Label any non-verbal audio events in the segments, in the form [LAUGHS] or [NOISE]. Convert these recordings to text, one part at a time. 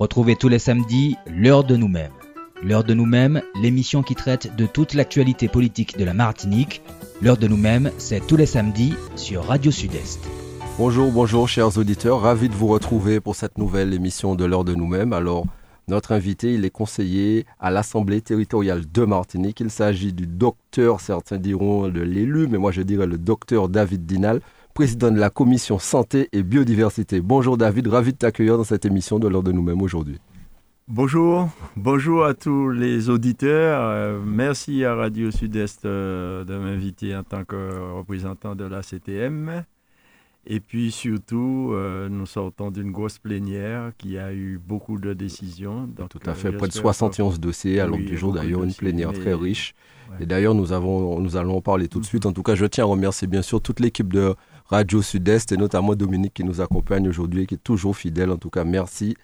Retrouvez tous les samedis l'heure de nous-mêmes. L'heure de nous-mêmes, l'émission qui traite de toute l'actualité politique de la Martinique. L'heure de nous-mêmes, c'est tous les samedis sur Radio Sud-Est. Bonjour, bonjour chers auditeurs, ravi de vous retrouver pour cette nouvelle émission de l'heure de nous-mêmes. Alors, notre invité, il est conseiller à l'Assemblée territoriale de Martinique. Il s'agit du docteur, certains diront de l'élu, mais moi je dirais le docteur David Dinal, président de la commission santé et biodiversité. Bonjour David, ravi de t'accueillir dans cette émission de l'heure de nous-mêmes aujourd'hui. Bonjour, bonjour à tous les auditeurs. Euh, merci à Radio Sud-Est euh, de m'inviter en tant que représentant de la CTM. Et puis surtout, euh, nous sortons d'une grosse plénière qui a eu beaucoup de décisions. Tout à fait, près de 71 dossiers à l'ordre du jour d'ailleurs, une plénière très riche. Et d'ailleurs, nous, avons, nous allons en parler tout de suite. En tout cas, je tiens à remercier bien sûr toute l'équipe de Radio Sud-Est et notamment Dominique qui nous accompagne aujourd'hui et qui est toujours fidèle. En tout cas, merci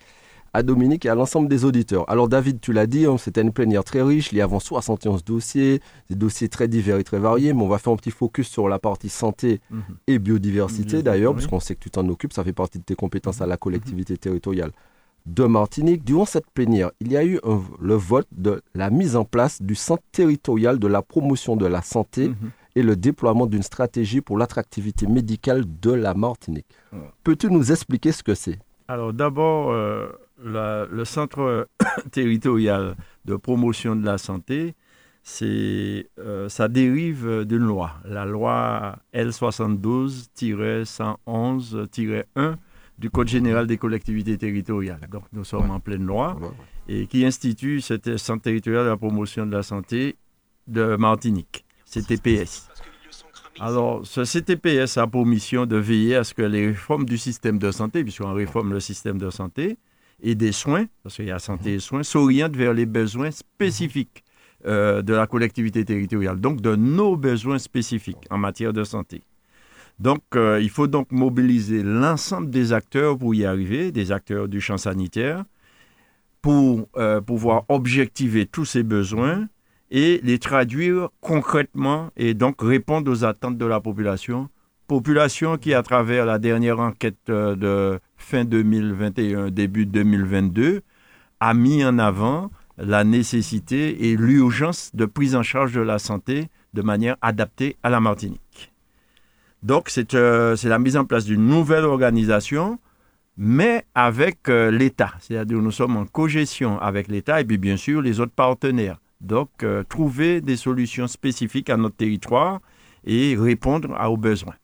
à Dominique et à l'ensemble des auditeurs. Alors David, tu l'as dit, hein, c'était une plénière très riche, il y avait 71 dossiers, des dossiers très divers et très variés, mais on va faire un petit focus sur la partie santé mhm. et biodiversité d'ailleurs, parce qu'on sait que tu t'en occupes, ça fait partie de tes compétences à la collectivité territoriale de Martinique. Durant cette plénière, il y a eu le vote de la mise en place du Centre territorial de la promotion de la santé. Et le déploiement d'une stratégie pour l'attractivité médicale de la Martinique. Peux-tu nous expliquer ce que c'est? Alors d'abord, euh, le Centre [COUGHS] territorial de promotion de la santé, c'est, euh, ça dérive d'une loi, la loi L72-111-1 du Code général des collectivités territoriales. Donc nous sommes en pleine loi et qui institue ce Centre territorial de la promotion de la santé de Martinique. CTPS. Alors, ce CTPS a pour mission de veiller à ce que les réformes du système de santé, puisqu'on réforme le système de santé, et des soins, parce qu'il y a santé et soins, s'orientent vers les besoins spécifiques euh, de la collectivité territoriale, donc de nos besoins spécifiques en matière de santé. Donc, euh, il faut donc mobiliser l'ensemble des acteurs pour y arriver, des acteurs du champ sanitaire, pour euh, pouvoir objectiver tous ces besoins et les traduire concrètement et donc répondre aux attentes de la population. Population qui, à travers la dernière enquête euh, de fin 2021, début 2022, a mis en avant la nécessité et l'urgence de prise en charge de la santé de manière adaptée à la Martinique. Donc, c'est euh, la mise en place d'une nouvelle organisation, mais avec euh, l'État. C'est-à-dire nous sommes en cogestion avec l'État et puis bien sûr les autres partenaires. Donc, euh, trouver des solutions spécifiques à notre territoire et répondre aux besoins.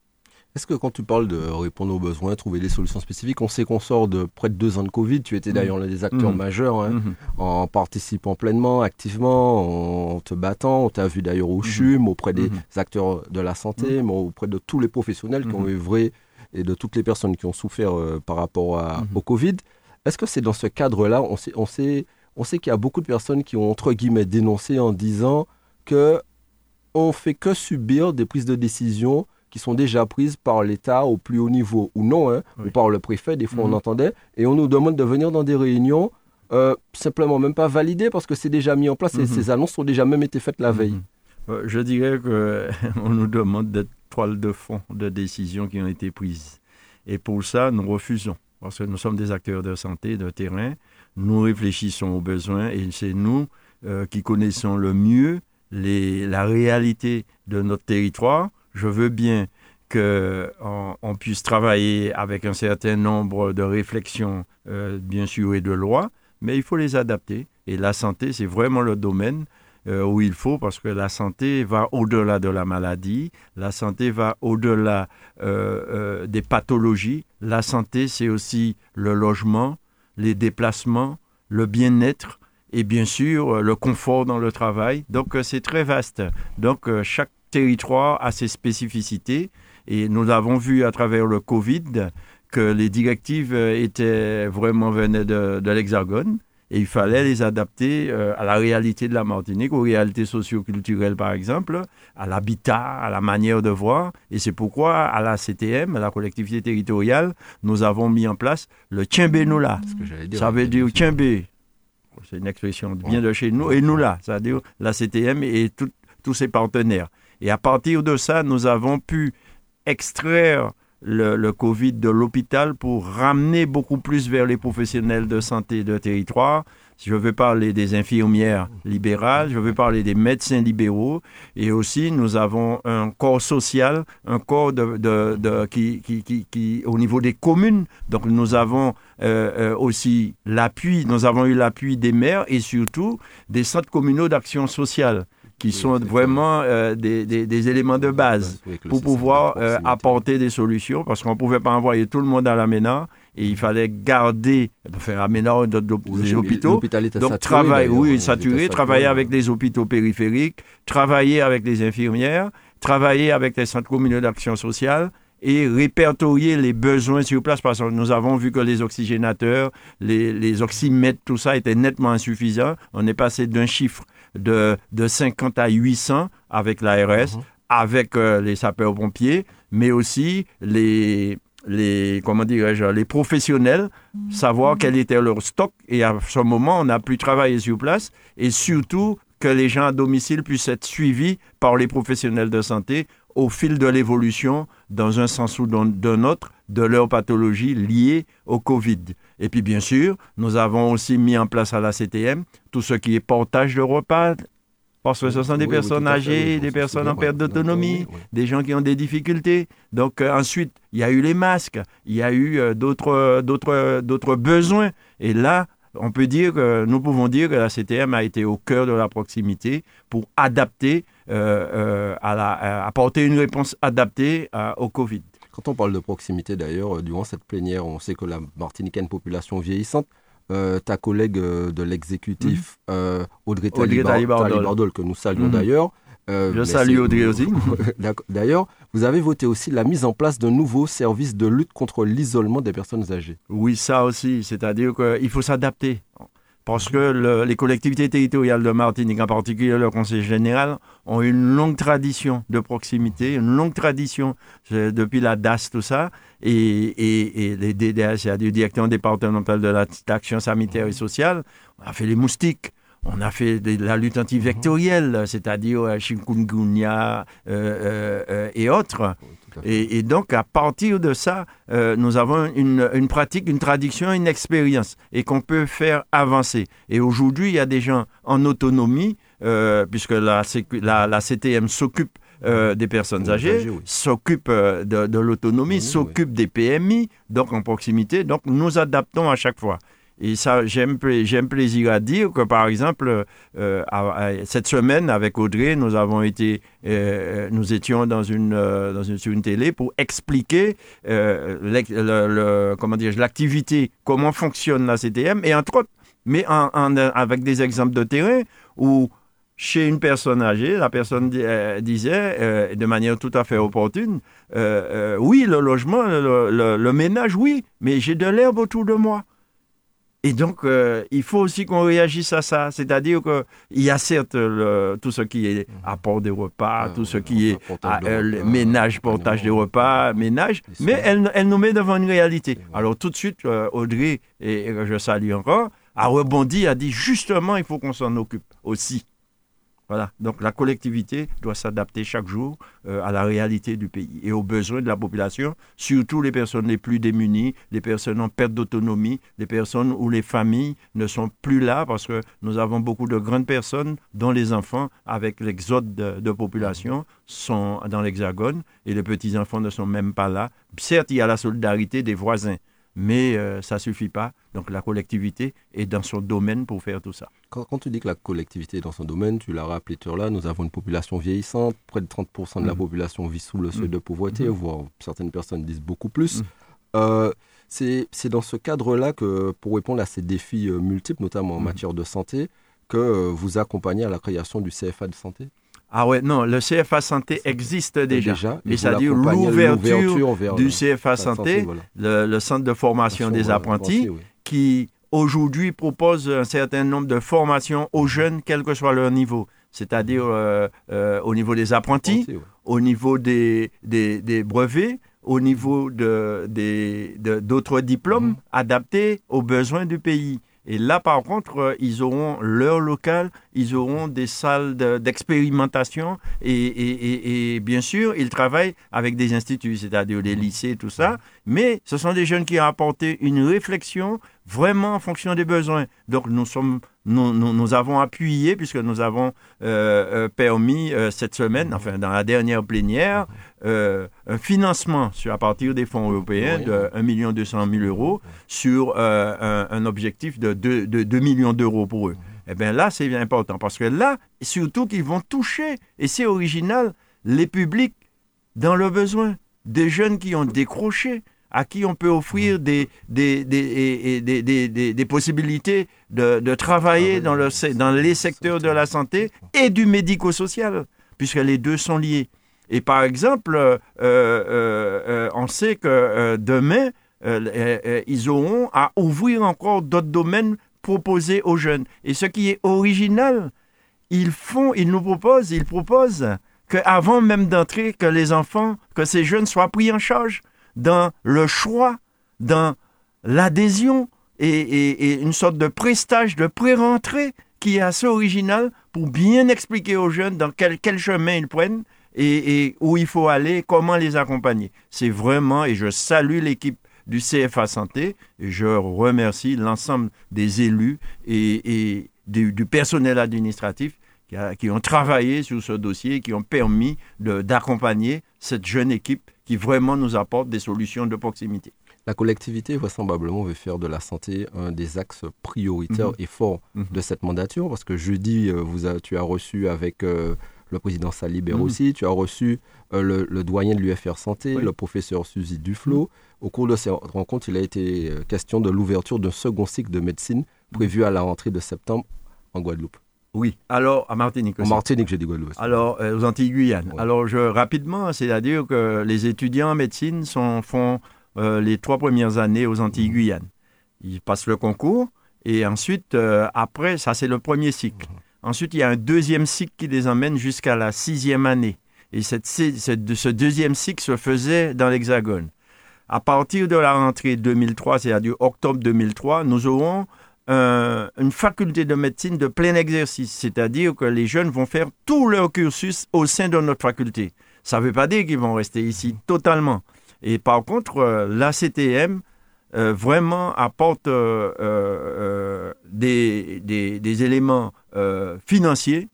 Est-ce que quand tu parles de répondre aux besoins, trouver des solutions spécifiques, on sait qu'on sort de près de deux ans de Covid, tu étais d'ailleurs l'un des acteurs mmh. majeurs, hein, mmh. en participant pleinement, activement, en te battant, on t'a vu d'ailleurs au mmh. CHUM, auprès des acteurs de la santé, mais auprès de tous les professionnels qui ont œuvré et de toutes les personnes qui ont souffert euh, par rapport au Covid. Est-ce que c'est dans ce cadre-là, on sait, on sait qu'il y a beaucoup de personnes qui ont, entre guillemets, dénoncé en disant que on fait que subir des prises de décision qui sont déjà prises par l'État au plus haut niveau, ou non, hein, ou par le préfet, des fois on mhm. entendait, et on nous demande de venir dans des réunions, euh, simplement même pas validées, parce que c'est déjà mis en place, et mhm. ces annonces ont déjà même été faites la veille. Mhm. Euh, je dirais qu'on [LAUGHS] nous demande d'être toile de fond de décisions qui ont été prises. Et pour ça, nous refusons, parce que nous sommes des acteurs de santé, de terrain, nous réfléchissons aux besoins et c'est nous euh, qui connaissons le mieux la réalité de notre territoire. Je veux bien qu'on on puisse travailler avec un certain nombre de réflexions, euh, bien sûr, et de lois, mais il faut les adapter. Et la santé, c'est vraiment le domaine euh, où il faut, parce que la santé va au-delà de la maladie, la santé va au-delà des pathologies. La santé, c'est aussi le logement, les déplacements, le bien-être et bien sûr euh, le confort dans le travail. Donc euh, c'est très vaste. Donc euh, chaque territoire a ses spécificités et nous avons vu à travers le Covid que les directives étaient vraiment venaient de, de l'Hexagone et il fallait les adapter euh, à la réalité de la Martinique, aux réalités socioculturelles par exemple, à l'habitat, à la manière de voir. Et c'est pourquoi à la CTM, à la collectivité territoriale, nous avons mis en place le Tienbe-Noula. Ça veut dire Tienbe. C'est une expression bien de chez nous. Et nous là, c'est-à-dire la CTM et tous ses partenaires. Et à partir de ça, nous avons pu extraire le, Covid de l'hôpital pour ramener beaucoup plus vers les professionnels de santé de territoire. Je veux parler des infirmières libérales, je veux parler des médecins libéraux, et aussi nous avons un corps social, un corps de qui, qui, qui, qui, au niveau des communes. Donc nous avons euh, euh, aussi l'appui, nous avons eu l'appui des maires et surtout des centres communaux d'action sociale qui sont vraiment euh, des, des, des, éléments de base pour pouvoir euh, apporter des solutions, parce qu'on ne pouvait pas envoyer tout le monde à la et il fallait garder, faire aménager des hôpitaux. Donc travailler, oui, saturé, travailler avec les hôpitaux périphériques, travailler avec les infirmières, travailler avec les centres communaux d'action sociale et répertorier les besoins sur place parce que nous avons vu que les oxygénateurs, les, les oxymètres, tout ça était nettement insuffisant. On est passé d'un chiffre de, de 50 à 800 avec l'ARS, mhm. avec euh, les sapeurs-pompiers, mais aussi les, les, comment dirais-je, les professionnels, savoir quel était leur stock. Et à ce moment, on a pu travailler sur place et surtout que les gens à domicile puissent être suivis par les professionnels de santé au fil de l'évolution, dans un sens ou d'un autre, de leur pathologie liée au Covid. Et puis, bien sûr, nous avons aussi mis en place à la CTM tout ce qui est portage de repas, parce que ce sont des personnes âgées, des personnes en perte d'autonomie, des gens qui ont des difficultés. Donc euh, ensuite, il y a eu les masques, il y a eu euh, d'autres, d'autres, d'autres besoins. Et là, on peut dire que nous pouvons dire que la CTM a été au cœur de la proximité pour adapter, euh, à la, apporter une réponse adaptée au Covid. Quand on parle de proximité d'ailleurs, durant cette plénière, on sait que la Martinique a une population vieillissante. Euh, ta collègue euh, de l'exécutif, mhm. euh, Audrey, Talibardol, que nous saluons mhm. d'ailleurs. Je salue Audrey aussi. [LAUGHS] d'ailleurs, vous avez voté aussi la mise en place d'un nouveau service de lutte contre l'isolement des personnes âgées. Oui, ça aussi. C'est-à-dire qu'il faut s'adapter parce que les collectivités territoriales de Martinique, en particulier le Conseil général, ont une longue tradition de proximité, une longue tradition depuis la DAS, tout ça, et, les DDS, c'est-à-dire le directeur départemental de l'action sanitaire et sociale, on a fait les moustiques. On a fait de la lutte antivectorielle, c'est-à-dire euh, chikungunya euh, euh, euh, et autres. Et, donc, à partir de ça, euh, nous avons une, pratique, une tradition, une expérience et qu'on peut faire avancer. Et aujourd'hui, il y a des gens en autonomie, euh, puisque la, la, CTM s'occupe euh, des personnes âgées, s'occupe de, l'autonomie, s'occupe des PMI, donc en proximité. Donc, nous adaptons à chaque fois. Et ça, j'aime plaisir à dire que, par exemple, euh, cette semaine, avec Audrey, nous avons été, euh, nous étions dans une, euh, dans une, sur une télé pour expliquer le, comment dire, l'activité, comment fonctionne la CTM, et entre autres, mais en, avec des exemples de terrain où chez une personne âgée, la personne disait de manière tout à fait opportune, oui, le logement, le ménage, oui, mais j'ai de l'herbe autour de moi. Et donc, euh, il faut aussi qu'on réagisse à ça. C'est-à-dire qu'il y a certes tout ce qui est apport des repas, tout ce qui est ah, euh, ménage, portage des repas, ménage, mais elle, elle, nous met devant une réalité. Alors tout de suite, euh, Audrey, et, et je salue encore, a rebondi, a dit justement, il faut qu'on s'en occupe aussi. Donc la collectivité doit s'adapter chaque jour euh, à la réalité du pays et aux besoins de la population, surtout les personnes les plus démunies, les personnes en perte d'autonomie, les personnes où les familles ne sont plus là parce que nous avons beaucoup de grandes personnes dont les enfants, avec l'exode de, de population, sont dans l'hexagone et les petits-enfants ne sont même pas là. Certes, il y a la solidarité des voisins, mais euh, ça ne suffit pas. Donc la collectivité est dans son domaine pour faire tout ça. Quand, tu dis que la collectivité est dans son domaine, tu l'as rappelé tout là, nous avons une population vieillissante, près de 30% de la mm. population vit sous le seuil mm. de pauvreté, mm-hmm. voire certaines personnes disent beaucoup plus. Mm. Euh, c'est dans ce cadre-là que, pour répondre à ces défis euh, multiples, notamment en matière de santé, que vous accompagnez à la création du CFA de santé? Ah ouais, non, le CFA Santé existe déjà. mais c'est-à-dire l'ouverture du CFA Santé, le, centre de formation des apprentis, qui aujourd'hui propose un certain nombre de formations aux jeunes, quel que soit leur niveau. C'est-à-dire euh, euh, au niveau des apprentis, au niveau des, des, brevets, au niveau d'autres de, diplômes mhm. adaptés aux besoins du pays. Et là, par contre, euh, ils auront leur local ils auront des salles d'expérimentation et, bien sûr, ils travaillent avec des instituts, c'est-à-dire des lycées, tout ça. Mais ce sont des jeunes qui ont apporté une réflexion vraiment en fonction des besoins. Donc nous sommes, nous, nous, avons appuyé puisque nous avons euh, euh, permis euh, cette semaine, enfin dans la dernière plénière, un financement sur, à partir des fonds européens de 1 200 000 euros sur un, objectif de 2, de 2 millions d'euros pour eux. Eh bien là, c'est important parce que là, surtout qu'ils vont toucher, et c'est original, les publics dans le besoin, des jeunes qui ont décroché, à qui on peut offrir des, des, des, des, possibilités de, travailler dans, le, dans les secteurs de la santé et du médico-social, puisque les deux sont liés. Et par exemple, euh, euh, euh, on sait que demain, ils auront à ouvrir encore d'autres domaines proposés aux jeunes. Et ce qui est original, ils font, ils nous proposent, ils proposent qu'avant même d'entrer, que les enfants, que ces jeunes soient pris en charge dans le choix, dans l'adhésion et, une sorte de prestage, de pré-rentrée qui est assez original pour bien expliquer aux jeunes dans quel, chemin ils prennent et, où il faut aller, comment les accompagner. C'est vraiment, et je salue l'équipe du CFA Santé, et je remercie l'ensemble des élus et, du, personnel administratif qui, qui, ont travaillé sur ce dossier, qui ont permis d'accompagner cette jeune équipe qui vraiment nous apporte des solutions de proximité. La collectivité, vraisemblablement, veut faire de la santé un des axes prioritaires mhm. et forts mhm. de cette mandature, parce que jeudi, euh, vous tu as reçu avec euh, le président Salibert mhm. aussi, tu as reçu euh, le, doyen de l'UFR Santé, le professeur Suzy Duflo. Au cours de cette rencontre, il a été question de l'ouverture d'un second cycle de médecine prévu à la rentrée de septembre en Guadeloupe. Oui, alors à Martinique aussi. En Martinique, j'ai dit Guadeloupe. Alors, euh, aux Antilles-Guyane. Alors, je, rapidement, c'est-à-dire que les étudiants en médecine sont, font euh, les trois premières années aux Antilles-Guyane. Ils passent le concours et ensuite, euh, après, ça c'est le premier cycle. Ensuite, il y a un deuxième cycle qui les emmène jusqu'à la sixième année. Et cette, ce deuxième cycle se faisait dans l'Hexagone. À partir de la rentrée 2003, c'est-à-dire octobre 2003, nous aurons une faculté de médecine de plein exercice, c'est-à-dire que les jeunes vont faire tout leur cursus au sein de notre faculté. Ça ne veut pas dire qu'ils vont rester ici totalement. Et par contre, euh, la CTM euh, vraiment apporte euh, des, éléments financiers,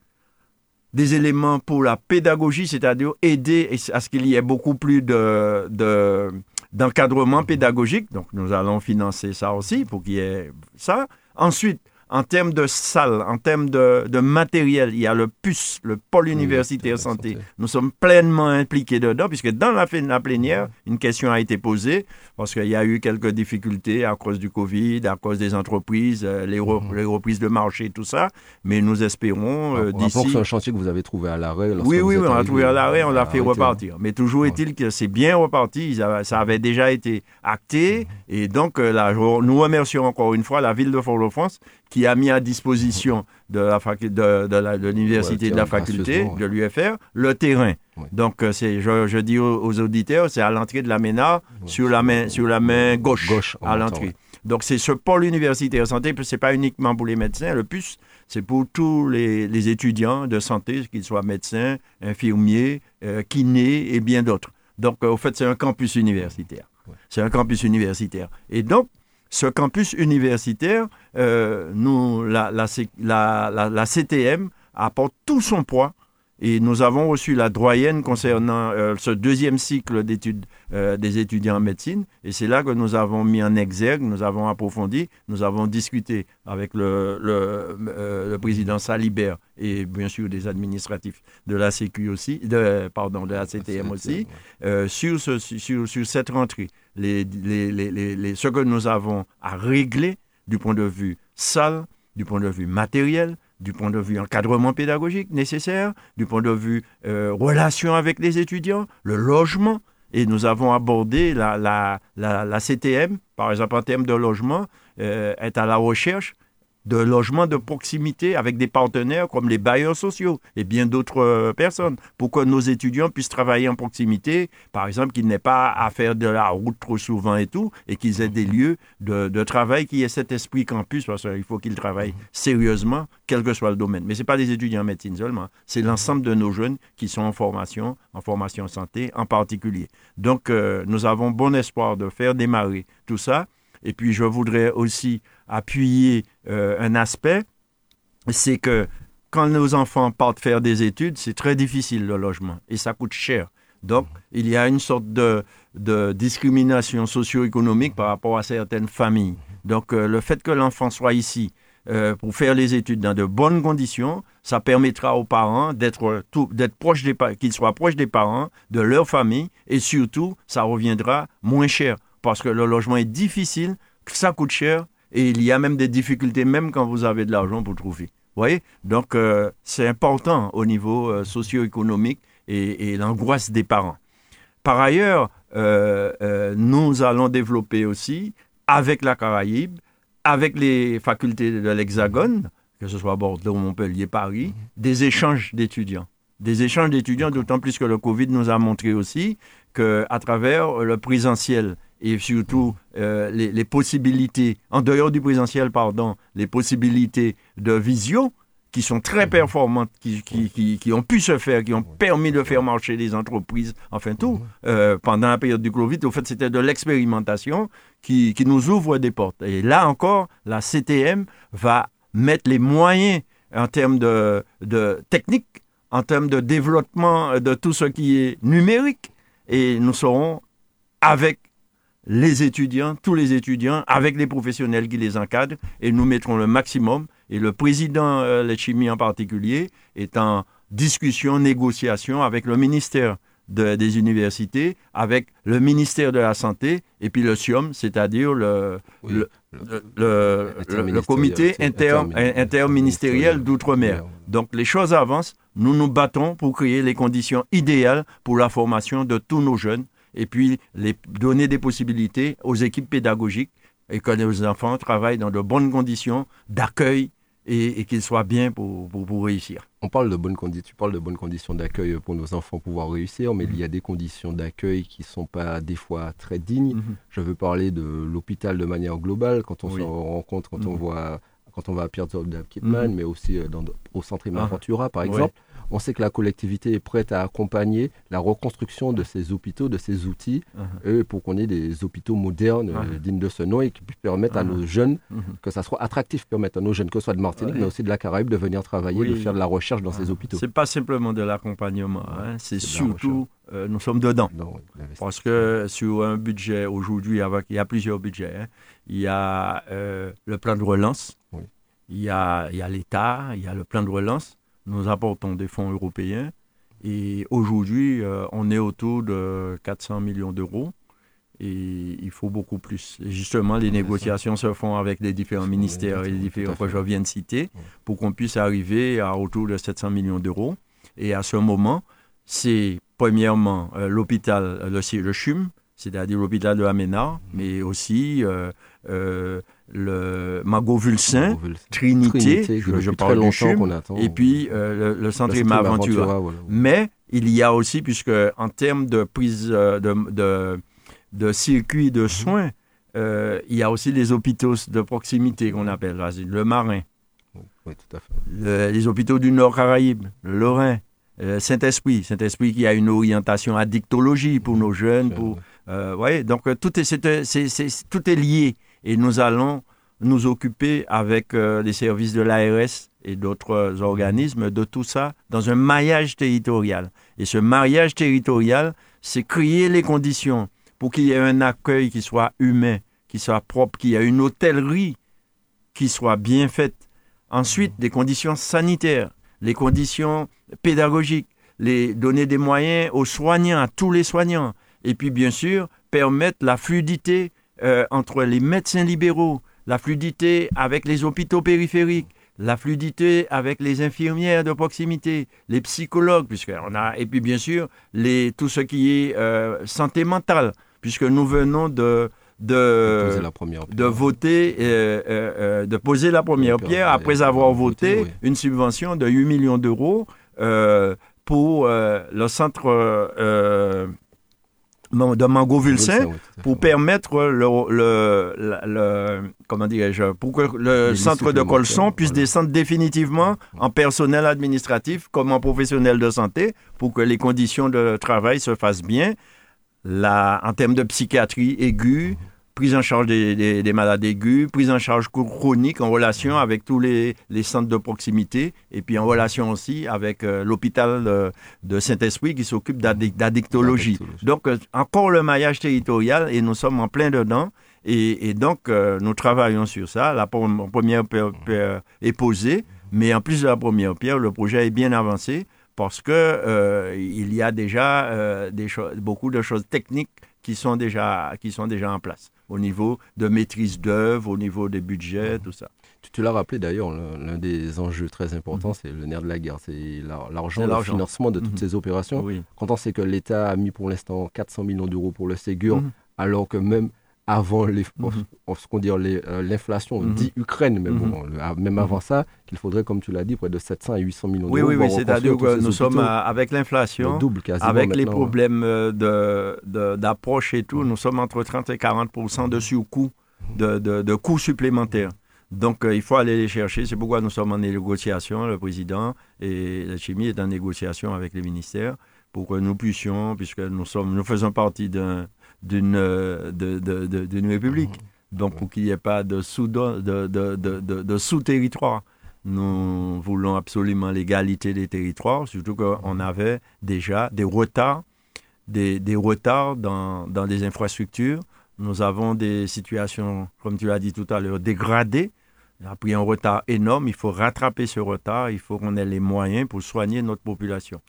des éléments pour la pédagogie, c'est-à-dire aider à ce qu'il y ait beaucoup plus de d'encadrement pédagogique. Donc, nous allons financer ça aussi pour qu'il y ait ça. Ensuite, en termes de salle, en termes de, matériel, il y a le PUS, le pôle universitaire santé. Nous sommes pleinement impliqués dedans, puisque dans la, la plénière, une question a été posée, parce qu'il y a eu quelques difficultés à cause du Covid, à cause des entreprises, euh, les, mhm. reprises de marché, tout ça. Mais nous espérons euh, d'ici... C'est un chantier que vous avez trouvé à l'arrêt. Oui, oui, on l'a trouvé à l'arrêt, on l'a fait repartir. Mais toujours est-il que c'est bien reparti, ça avait déjà été acté, mhm. et donc euh, là, nous remercions encore une fois la ville de Fort-de-France qui a mis à disposition de l'université de, de, la faculté, de l'UFR, le terrain. Donc, euh, c'est, je, dis aux, auditeurs, c'est à l'entrée de la MENA, sur, la main, sur la main gauche, gauche à l'entrée. Donc, c'est ce pôle universitaire santé, ce n'est pas uniquement pour les médecins, le plus, c'est pour tous les, étudiants de santé, qu'ils soient médecins, infirmiers, euh, kinés et bien d'autres. Donc, euh, au fait, c'est un campus universitaire. C'est un campus universitaire. Et donc, ce campus universitaire, euh, la, CTM apporte tout son poids et nous avons reçu la doyenne concernant euh, ce deuxième cycle d'études euh, des étudiants en médecine. Et c'est là que nous avons mis en exergue, nous avons approfondi, nous avons discuté avec le, le, président Salibert et bien sûr des administratifs de la Sécu aussi, de, pardon, de la CTM aussi, sur, ce, sur, sur cette rentrée les, les, ce que nous avons à régler du point de vue salle, du point de vue matériel, du point de vue encadrement pédagogique nécessaire, du point de vue euh, relation avec les étudiants, le logement. Et nous avons abordé la, CTM, par exemple en termes de logement, euh, est à la recherche de logements de proximité avec des partenaires comme les bailleurs sociaux et bien d'autres euh, personnes pour que nos étudiants puissent travailler en proximité, par exemple qu'ils n'aient pas à faire de la route trop souvent et tout, et qu'ils aient des lieux de, travail qui aient cet esprit campus, parce qu'il faut qu'ils travaillent sérieusement, quel que soit le domaine. Mais ce n'est pas des étudiants en médecine seulement, c'est l'ensemble de nos jeunes qui sont en formation, en formation santé en particulier. Donc euh, nous avons bon espoir de faire démarrer tout ça. Et puis je voudrais aussi appuyer euh, un aspect, c'est que quand nos enfants partent faire des études, c'est très difficile le logement et ça coûte cher. Donc, il y a une sorte de, discrimination socio-économique par rapport à certaines familles. Donc, euh, le fait que l'enfant soit ici euh, pour faire les études dans de bonnes conditions, ça permettra aux parents d'être d'être proches des qu'ils soient proches des parents, de leur famille, et surtout, ça reviendra moins cher parce que le logement est difficile, ça coûte cher, et il y a même des difficultés, même quand vous avez de l'argent pour trouver. Voyez? Donc, euh, c'est important au niveau euh, socio-économique et, l'angoisse des parents. Par ailleurs, euh, nous allons développer aussi, avec la Caraïbe, avec les facultés de l'Hexagone, que ce soit Bordeaux, Montpellier, Paris, des échanges d'étudiants. Des échanges d'étudiants, d'autant plus que le Covid nous a montré aussi qu'à travers le présentiel et surtout euh, les, possibilités, en dehors du présentiel, pardon, les possibilités de visio qui sont très mhm. performantes, qui, qui, qui, ont pu se faire, qui ont permis de faire marcher les entreprises, enfin tout, mhm. euh, pendant la période du Covid. Au fait, c'était de l'expérimentation qui, qui nous ouvre des portes. Et là encore, la CTM va mettre les moyens en termes de, de technique, en termes de développement de tout ce qui est numérique, et nous serons avec les étudiants, tous les étudiants, avec les professionnels qui les encadrent, et nous mettrons le maximum. Et le président euh, Lechimi en particulier est en discussion, négociation avec le ministère des universités, avec le ministère de la Santé, et puis le SIOM, c'est-à-dire le, le, comité inter, interministériel d'outre-mer. Donc les choses avancent. Nous nous battons pour créer les conditions idéales pour la formation de tous nos jeunes et puis les, donner des possibilités aux équipes pédagogiques et que nos enfants travaillent dans de bonnes conditions d'accueil et, qu'ils soient bien pour, pour, réussir. On parle de bonnes conditions, tu parles de bonnes conditions d'accueil pour nos enfants pouvoir réussir, mais il y a des conditions d'accueil qui ne sont pas des fois très dignes. Mhm. Je veux parler de l'hôpital de manière globale, quand on se rencontre, quand on mhm. voit quand on va à Pierre Kidman, mhm. mais aussi euh, dans, au centre Imaventura, ah. par exemple. On sait que la collectivité est prête à accompagner la reconstruction de ces hôpitaux, de ces outils, uh-huh. pour qu'on ait des hôpitaux modernes, uh-huh. euh, dignes de ce nom, et qui permettent à uh-huh. nos jeunes, que ça soit attractif, permettre à nos jeunes, que ce soit de Martinique, mais aussi de la Caraïbe, de venir travailler, de faire de la recherche dans ces hôpitaux. C'est pas simplement de l'accompagnement, hein. c'est surtout, euh, nous sommes dedans. Parce que sur un budget aujourd'hui, il y a plusieurs budgets. Hein. Il y a euh, le plan de relance, il y a l'État, il y a le plan de relance nous apportons des fonds européens. Et aujourd'hui, euh, on est autour de 400 millions d'euros. Et il faut beaucoup plus. justement, les négociations se font avec les différents ministères et les différents que je viens de citer pour qu'on puisse arriver à autour de 700 millions d'euros. Et à ce moment, c'est premièrement euh, l'hôpital, le, le CHUM, c'est-à-dire l'hôpital de Aménard, mais aussi euh, le Mago Vulsin, Trinité, je, parle du CHUM, et puis euh, le, centre Imaventura. Mais il y a aussi, puisque en termes de prise euh, de, de, de circuit de soins, euh, il y a aussi les hôpitaux de proximité qu'on appelle le Marin, oui, tout à fait. les hôpitaux du Nord Caraïbe, le Lorrain, Saint-Esprit, Saint-Esprit qui a une orientation addictologie pour nos jeunes, pour, ouais, donc tout est, tout est lié et nous allons nous occuper avec euh, les services de l'ARS et d'autres organismes de tout ça dans un maillage territorial. Et ce maillage territorial, c'est créer les conditions pour qu'il y ait un accueil qui soit humain, qui soit propre, qu'il y ait une hôtellerie qui soit bien faite. Ensuite, des conditions sanitaires, les conditions pédagogiques, les donner des moyens aux soignants, à tous les soignants. Et puis, bien sûr, permettre la fluidité euh, entre les médecins libéraux, la fluidité avec les hôpitaux périphériques, la fluidité avec les infirmières de proximité, les psychologues, puisqu'on a, et puis bien sûr, les, tout ce qui est euh, santé mentale, puisque nous venons de, de, de voter, euh, euh, euh, de poser la première pierre après avoir voté une subvention de 8 millions d'euros pour le centre de Mango-Vulsin pour permettre le, le, comment dirais-je pour que le centre de Colson puisse descendre définitivement en personnel administratif comme en professionnel de santé pour que les conditions de travail se fassent bien. La, en termes de psychiatrie aiguë, prise en charge des, malades aigus, prise en charge chronique en relation avec tous les, centres de proximité et puis en relation aussi avec euh, l'hôpital de, Saint-Esprit qui s'occupe d'addictologie. Donc, euh, encore le maillage territorial et nous sommes en plein dedans. Et, donc, euh, nous travaillons sur ça. La première pierre est posée, mais en plus de la première pierre, le projet est bien avancé parce que il y a déjà des beaucoup de choses techniques qui sont déjà qui sont déjà en place au niveau de maîtrise d'œuvre, au niveau des budgets, tout ça. Tu, l'as rappelé d'ailleurs, l'un des enjeux très importants, mhm. c'est le nerf de la guerre, c'est l'argent, le financement de toutes mhm. ces opérations. Quand on sait que l'État a mis pour l'instant 400 millions d'euros pour le Ségur, mhm. alors que même avant les, mhm. ce qu'on dit euh, l'inflation mhm. dit Ukraine, mais bon, mhm. ah, même avant ça, qu'il faudrait, comme tu l'as dit, près de 700 à 800 millions d'euros. Oui, oui, oui, c'est-à-dire que nous sommes avec l'inflation, avec les problèmes d'approche de, et tout, nous sommes entre 30 et 40% de surcoût, de, de, coûts supplémentaires. Donc, euh, il faut aller les chercher. C'est pourquoi nous sommes en négociation, le président et la chimie est en négociation avec les ministères pour que nous puissions, puisque nous, sommes, nous faisons partie d'un d'une euh, d'une république. Mmh. Donc, pour qu'il n'y ait pas de sous-territoire. Nous voulons absolument l'égalité des territoires, surtout qu'on avait déjà des retards, des, des retards dans, dans des infrastructures. Nous avons des situations, comme tu l'as dit tout à l'heure, dégradées. Il a pris un retard énorme. Il faut rattraper ce retard. Il faut qu'on ait les moyens pour soigner notre population.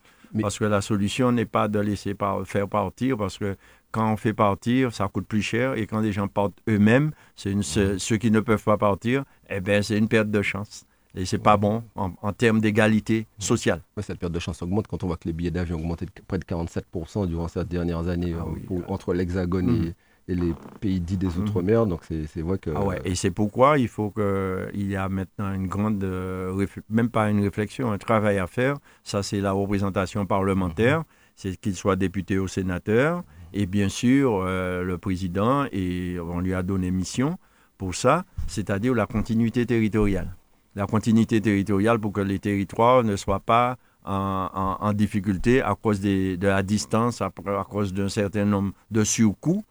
Parce que la solution n'est pas de laisser faire partir, parce que quand on fait partir, ça coûte plus cher. Et quand les gens partent eux-mêmes, c'est mmh. ceux qui ne peuvent pas partir, eh bien, c'est une perte de chance. Et c'est pas bon en, termes d'égalité mmh. sociale. cette perte de chance augmente quand on voit que les billets d'avion ont augmenté de près de 47% durant ces dernières années ah euh, entre l'Hexagone et, mmh et les pays dits des. Outre-mer. Donc c'est vrai que. Ah ouais. Et c'est pourquoi il faut qu'il y a maintenant une grande, euh, même pas une réflexion, un travail à faire. Ça, c'est la représentation parlementaire. Mhm. C'est qu'il soit député ou sénateur. Et bien sûr, euh, le président, et on lui a donné mission pour ça, c'est-à-dire la continuité territoriale. La continuité territoriale pour que les territoires ne soient pas en, difficulté à cause de la distance, à, cause d'un certain nombre de surcoûts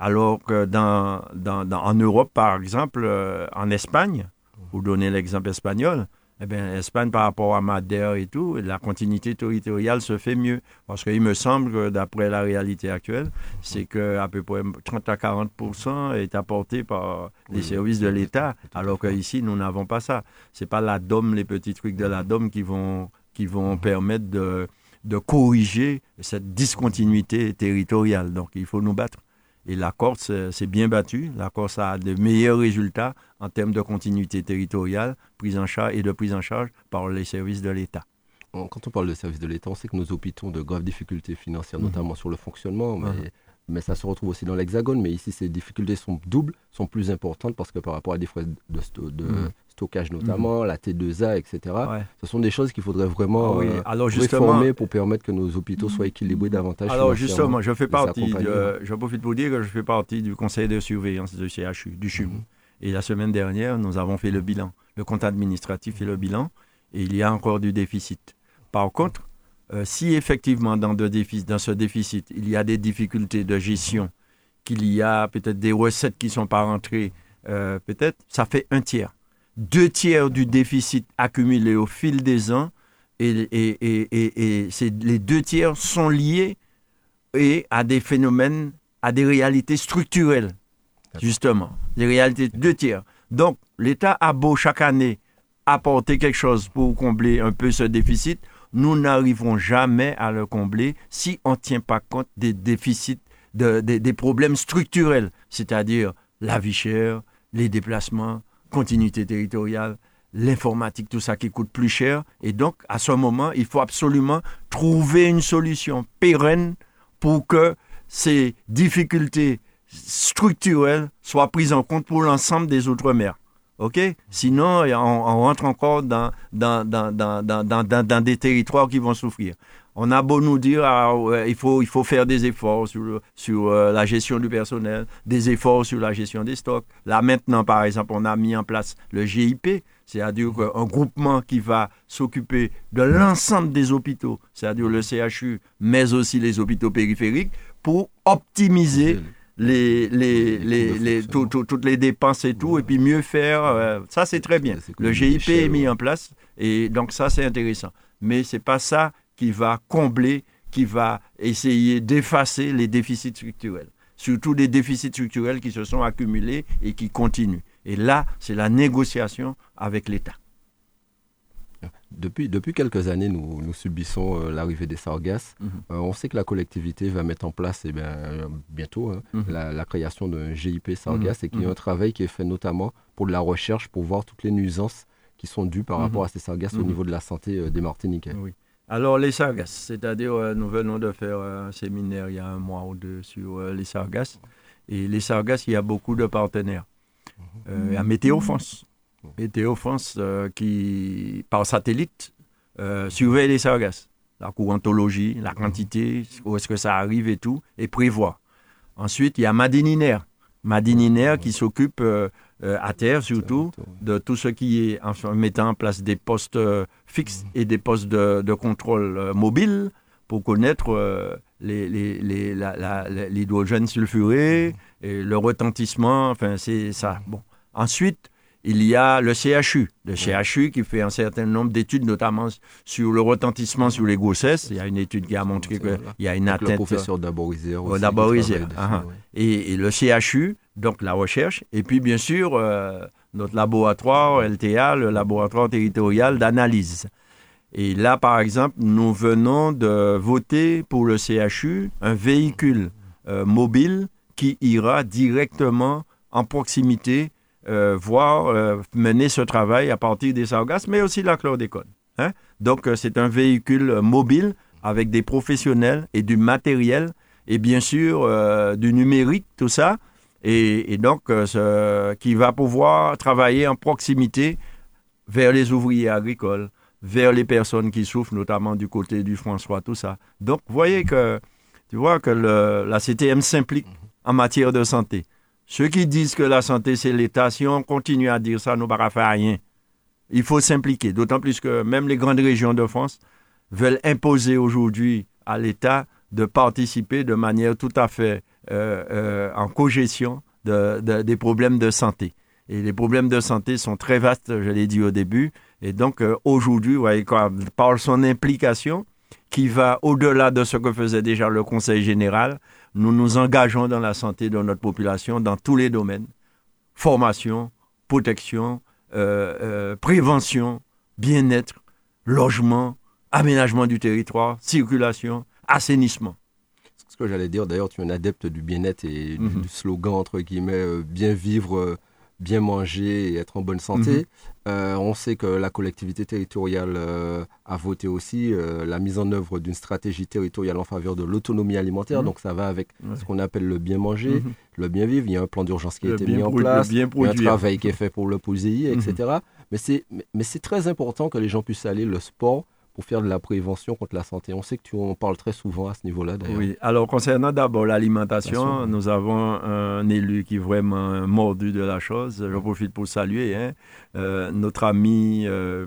alors que dans, en Europe, par exemple, euh, en Espagne, vous donnez l'exemple espagnol, eh bien, Espagne, par rapport à Madère et tout, la continuité territoriale se fait mieux. Parce qu'il me semble que, d'après la réalité actuelle, c'est qu'à peu près 30 à 40% est apporté par les services de l'État, alors qu'ici, nous n'avons pas ça. Ce n'est pas la DOM, les petits trucs de la DOM qui vont, qui vont permettre de, de corriger cette discontinuité territoriale. Donc, il faut nous battre. Et la Corse s'est bien battue. La Corse a de meilleurs résultats en termes de continuité territoriale prise en charge et de prise en charge par les services de l'État. Quand on parle de services de l'État, on sait que nos hôpitaux ont de graves difficultés financières, mhm. notamment sur le fonctionnement, mais, mhm. mais, ça se retrouve aussi dans l'Hexagone. Mais ici, ces difficultés sont doubles, sont plus importantes parce que par rapport à des frais de, de, mhm stockage notamment, la T2A, etc. Ce sont des choses qu'il faudrait vraiment ah euh, Alors réformer pour permettre que nos hôpitaux soient équilibrés davantage. Alors justement, je fais partie, je profite pour dire que je fais partie du conseil de surveillance du CHU, du CHUM. Et la semaine dernière, nous avons fait le bilan. Le compte administratif fait le bilan et il y a encore du déficit. Par contre, euh, si effectivement dans, ce déficit, il y a des difficultés de gestion, qu'il y a peut-être des recettes qui ne sont pas rentrées, euh, peut-être, ça fait un tiers deux tiers du déficit accumulé au fil des ans, et, les deux tiers sont liés à des phénomènes, à des réalités structurelles, justement. Des réalités deux tiers. Donc, l'État a beau chaque année apporter quelque chose pour combler un peu ce déficit, nous n'arriverons jamais à le combler si on ne tient pas compte des déficits, des problèmes structurels, c'est-à-dire la vie chère, les déplacements, continuité territoriale, l'informatique, tout ça qui coûte plus cher. Et donc, à ce moment, il faut absolument trouver une solution pérenne pour que ces difficultés structurelles soient prises en compte pour l'ensemble des Outre-mer. OK? Sinon, on, rentre encore dans, dans, dans, des territoires qui vont souffrir. On a beau nous dire ah, il, faut, il faut faire des efforts sur, sur euh, la gestion du personnel, des efforts sur la gestion des stocks. Là maintenant, par exemple, on a mis en place le GIP, c'est-à-dire un groupement qui va s'occuper de l'ensemble des hôpitaux, c'est-à-dire le CHU, mais aussi les hôpitaux périphériques, pour optimiser les, les, les, toutes les dépenses et tout, et puis mieux faire. Euh, ça, c'est très bien. Le GIP est mis en place, et donc ça, c'est intéressant. Mais c'est pas ça qui va combler, qui va essayer d'effacer les déficits structurels. Surtout des déficits structurels qui se sont accumulés et qui continuent. Et là, c'est la négociation avec l'État. Depuis, depuis quelques années, nous, nous subissons euh, l'arrivée des sargasses. Mhm. Euh, on sait que la collectivité va mettre en place eh bien, euh, bientôt hein, mhm. la, création d'un GIP sargasses mhm. et qu'il y a un travail qui est fait notamment pour de la recherche, pour voir toutes les nuisances qui sont dues par rapport à ces sargasses au niveau de la santé des Martiniquais. Oui. Alors, les sargasses, c'est-à-dire, nous venons de faire un séminaire il y a un mois ou deux sur les sargasses. Et les sargasses, il y a beaucoup de partenaires. A Météo France. Météo France qui, par satellite, surveille les sargasses. La courantologie, la quantité, où est-ce que ça arrive et tout, et prévoit. Ensuite, il y a Madininer. Madininer qui s'occupe euh, à terre surtout, de tout ce qui est en mettant en place des postes euh, fixes et des postes de, contrôle euh, mobile pour connaître l'hydrogène sulfuré, et le retentissement, enfin c'est ça. Bon. Ensuite, il y a le CHU, le CHU qui fait un certain nombre d'études, notamment sur le retentissement sur les grossesses. Il y a une étude qui a montré qu'il y a une atteinte. Le professeur Daborizère aussi. et, le CHU donc la recherche, et puis bien sûr euh, notre laboratoire LTA, le laboratoire territorial d'analyse. Et là, par exemple, nous venons de voter pour le CHU un véhicule euh, mobile qui ira directement en proximité euh, voir mener ce travail à partir des sargasses, mais aussi la chlordécone. Hein. Donc, c'est un véhicule mobile avec des professionnels et du matériel et bien sûr du numérique, tout ça, et, donc euh, qui va pouvoir travailler en proximité vers les ouvriers agricoles, vers les personnes qui souffrent, notamment du côté du François, tout ça. Donc, vous voyez que, tu vois que la CTM s'implique en matière de santé. Ceux qui disent que la santé, c'est l'État, si on continue à dire ça, nous ne pas rien. Il faut s'impliquer, d'autant plus que même les grandes régions de France veulent imposer aujourd'hui à l'État de participer de manière tout à fait euh, euh, en cogestion des problèmes de santé. Et les problèmes de santé sont très vastes, je l'ai dit au début. Et donc, euh, aujourd'hui, par son implication, qui va au-delà de ce que faisait déjà le Conseil général, nous nous engageons dans la santé de notre population dans tous les domaines. Formation, protection, prévention, bien-être, logement, aménagement du territoire, circulation, assainissement que j'allais dire. D'ailleurs, tu es un adepte du bien-être et du mhm. slogan, entre guillemets, euh, bien vivre, euh, bien manger et être en bonne santé. Mhm. Euh, on sait que la collectivité territoriale a voté aussi la mise en œuvre d'une stratégie territoriale en faveur de l'autonomie alimentaire. Mhm. Donc, ça va avec ce qu'on appelle le bien manger, le bien vivre. Il y a un plan d'urgence qui a été mis en place, il y a un travail qui est fait pour le POSEI, etc. Mais c'est très important que les gens puissent aller le sport pour faire de la prévention contre la santé. On sait que tu en parles très souvent à ce niveau-là. Oui, alors concernant d'abord l'alimentation, nous avons un élu qui est vraiment mordu de la chose. Je profite pour saluer hein, euh, notre ami... Euh,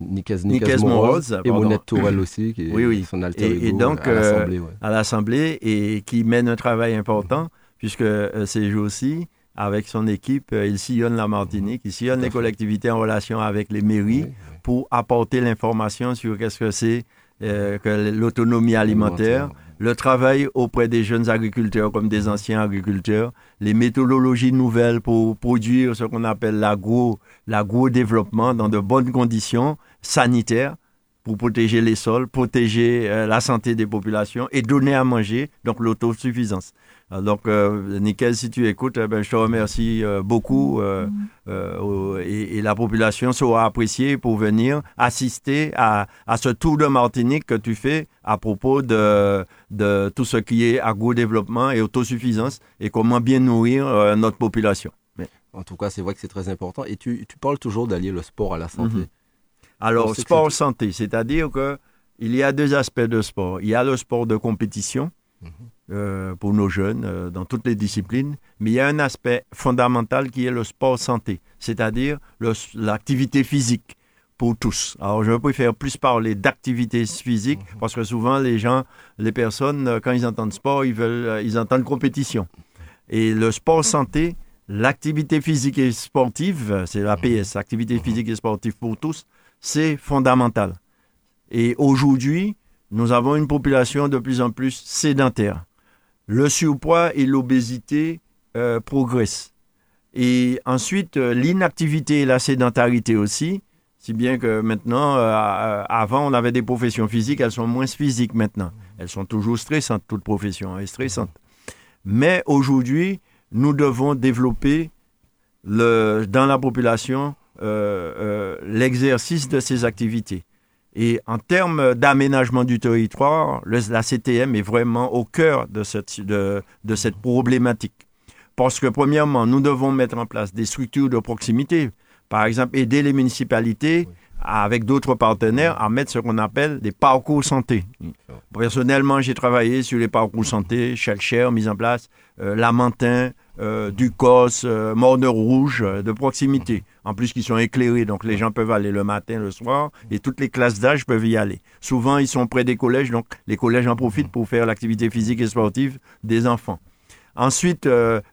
Moroz, et Monette Tourelle aussi, qui oui, oui. son alter et, et donc, euh, à l'Assemblée. et qui mène un travail important, puisque ces jours-ci, avec son équipe, il sillonne la Martinique, il sillonne les collectivités en relation avec les mairies pour apporter l'information sur qu'est-ce que c'est euh, que l'autonomie alimentaire, le travail auprès des jeunes agriculteurs comme des anciens agriculteurs, les méthodologies nouvelles pour produire ce qu'on appelle l'agro, l'agro-développement dans de bonnes conditions sanitaires pour protéger les sols, protéger euh, la santé des populations et donner à manger, donc l'autosuffisance. Donc, euh, Nickel, si tu écoutes, eh ben, je te remercie euh, beaucoup mm-hmm. et, la population sera appréciée pour venir assister à, à, ce tour de Martinique que tu fais à propos de, de tout ce qui est agro-développement et autosuffisance et comment bien nourrir notre population. En tout cas, c'est vrai que c'est très important. Et tu, tu parles toujours d'allier le sport à la santé. Mm-hmm. Alors, sport santé, c'est-à-dire que il y a deux aspects de sport. Il y a le sport de compétition mhm. Euh, pour nos jeunes euh, dans toutes les disciplines, mais il y a un aspect fondamental qui est le sport santé, c'est-à-dire l'activité physique pour tous. Alors, je préfère plus parler d'activité physique parce que souvent les gens, les personnes, euh, quand ils entendent sport, ils veulent, ils entendent compétition. Et le sport santé, l'activité physique et sportive, c'est l'APS, activité physique et sportive pour tous, c'est fondamental. Et aujourd'hui, nous avons une population de plus en plus sédentaire. Le surpoids et l'obésité euh, progressent. Et ensuite, euh, l'inactivité et la sédentarité aussi, si bien que maintenant, euh, avant, on avait des professions physiques, elles sont moins physiques maintenant. Elles sont toujours stressantes, toute profession est stressante. Mais aujourd'hui, nous devons développer le, dans la population euh, euh, l'exercice de ces activités. Et en termes d'aménagement du territoire, la CTM est vraiment au cœur de cette, de, cette problématique. Parce que, premièrement, nous devons mettre en place des structures de proximité. Par exemple, aider les municipalités avec d'autres partenaires à mettre ce qu'on appelle des parcours santé. Personnellement, j'ai travaillé sur les parcours santé, Chelcher, mise en place, euh, Lamentin, euh, du COS, euh, Morne Rouge, euh, de proximité. En plus, qu'ils sont éclairés, donc les gens peuvent aller le matin, le soir, et toutes les classes d'âge peuvent y aller. Souvent, ils sont près des collèges, donc les collèges en profitent pour faire l'activité physique et sportive des enfants. Ensuite,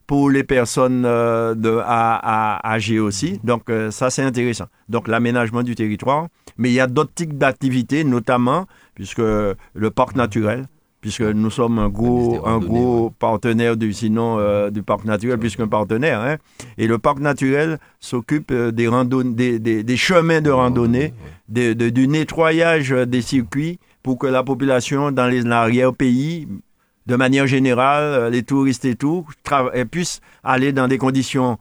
pour les personnes de âgées aussi, donc ça c'est intéressant. Donc l'aménagement du territoire, mais il y a d'autres types d'activités, notamment puisque le parc naturel, puisque nous sommes un gros, un gros partenaire du, sinon euh, du parc naturel, plus qu'un partenaire. Hein. Et le parc naturel s'occupe euh, des, des, des, des, chemins de randonnée, du nettoyage des circuits pour que la population dans les arrière-pays, de manière générale, euh, les touristes et tout, puissent aller dans des conditions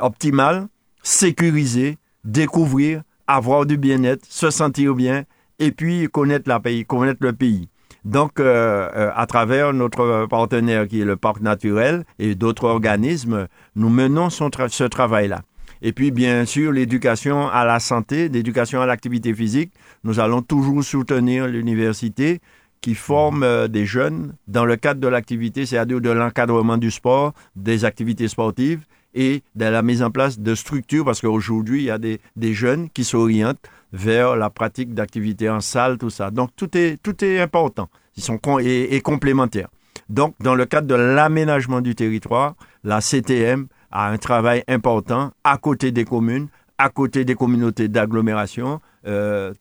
optimales, sécurisées, découvrir, avoir du bien-être, se sentir bien et puis connaître, la pays, connaître le pays. Donc, euh, euh, à travers notre partenaire qui est le parc naturel et d'autres organismes, nous menons ce travail-là. Et puis, bien sûr, l'éducation à la santé, l'éducation à l'activité physique. Nous allons toujours soutenir l'université qui forme euh, des jeunes dans le cadre de l'activité, c'est-à-dire de l'encadrement du sport, des activités sportives et de la mise en place de structures, parce qu'aujourd'hui, il y a des, des jeunes qui s'orientent vers la pratique d'activités en salle, tout ça. Donc tout est, important Ils sont et, et. Donc dans le cadre de l'aménagement du territoire, la CTM a un travail important à côté des communes, à côté des communautés d'agglomération. Euh,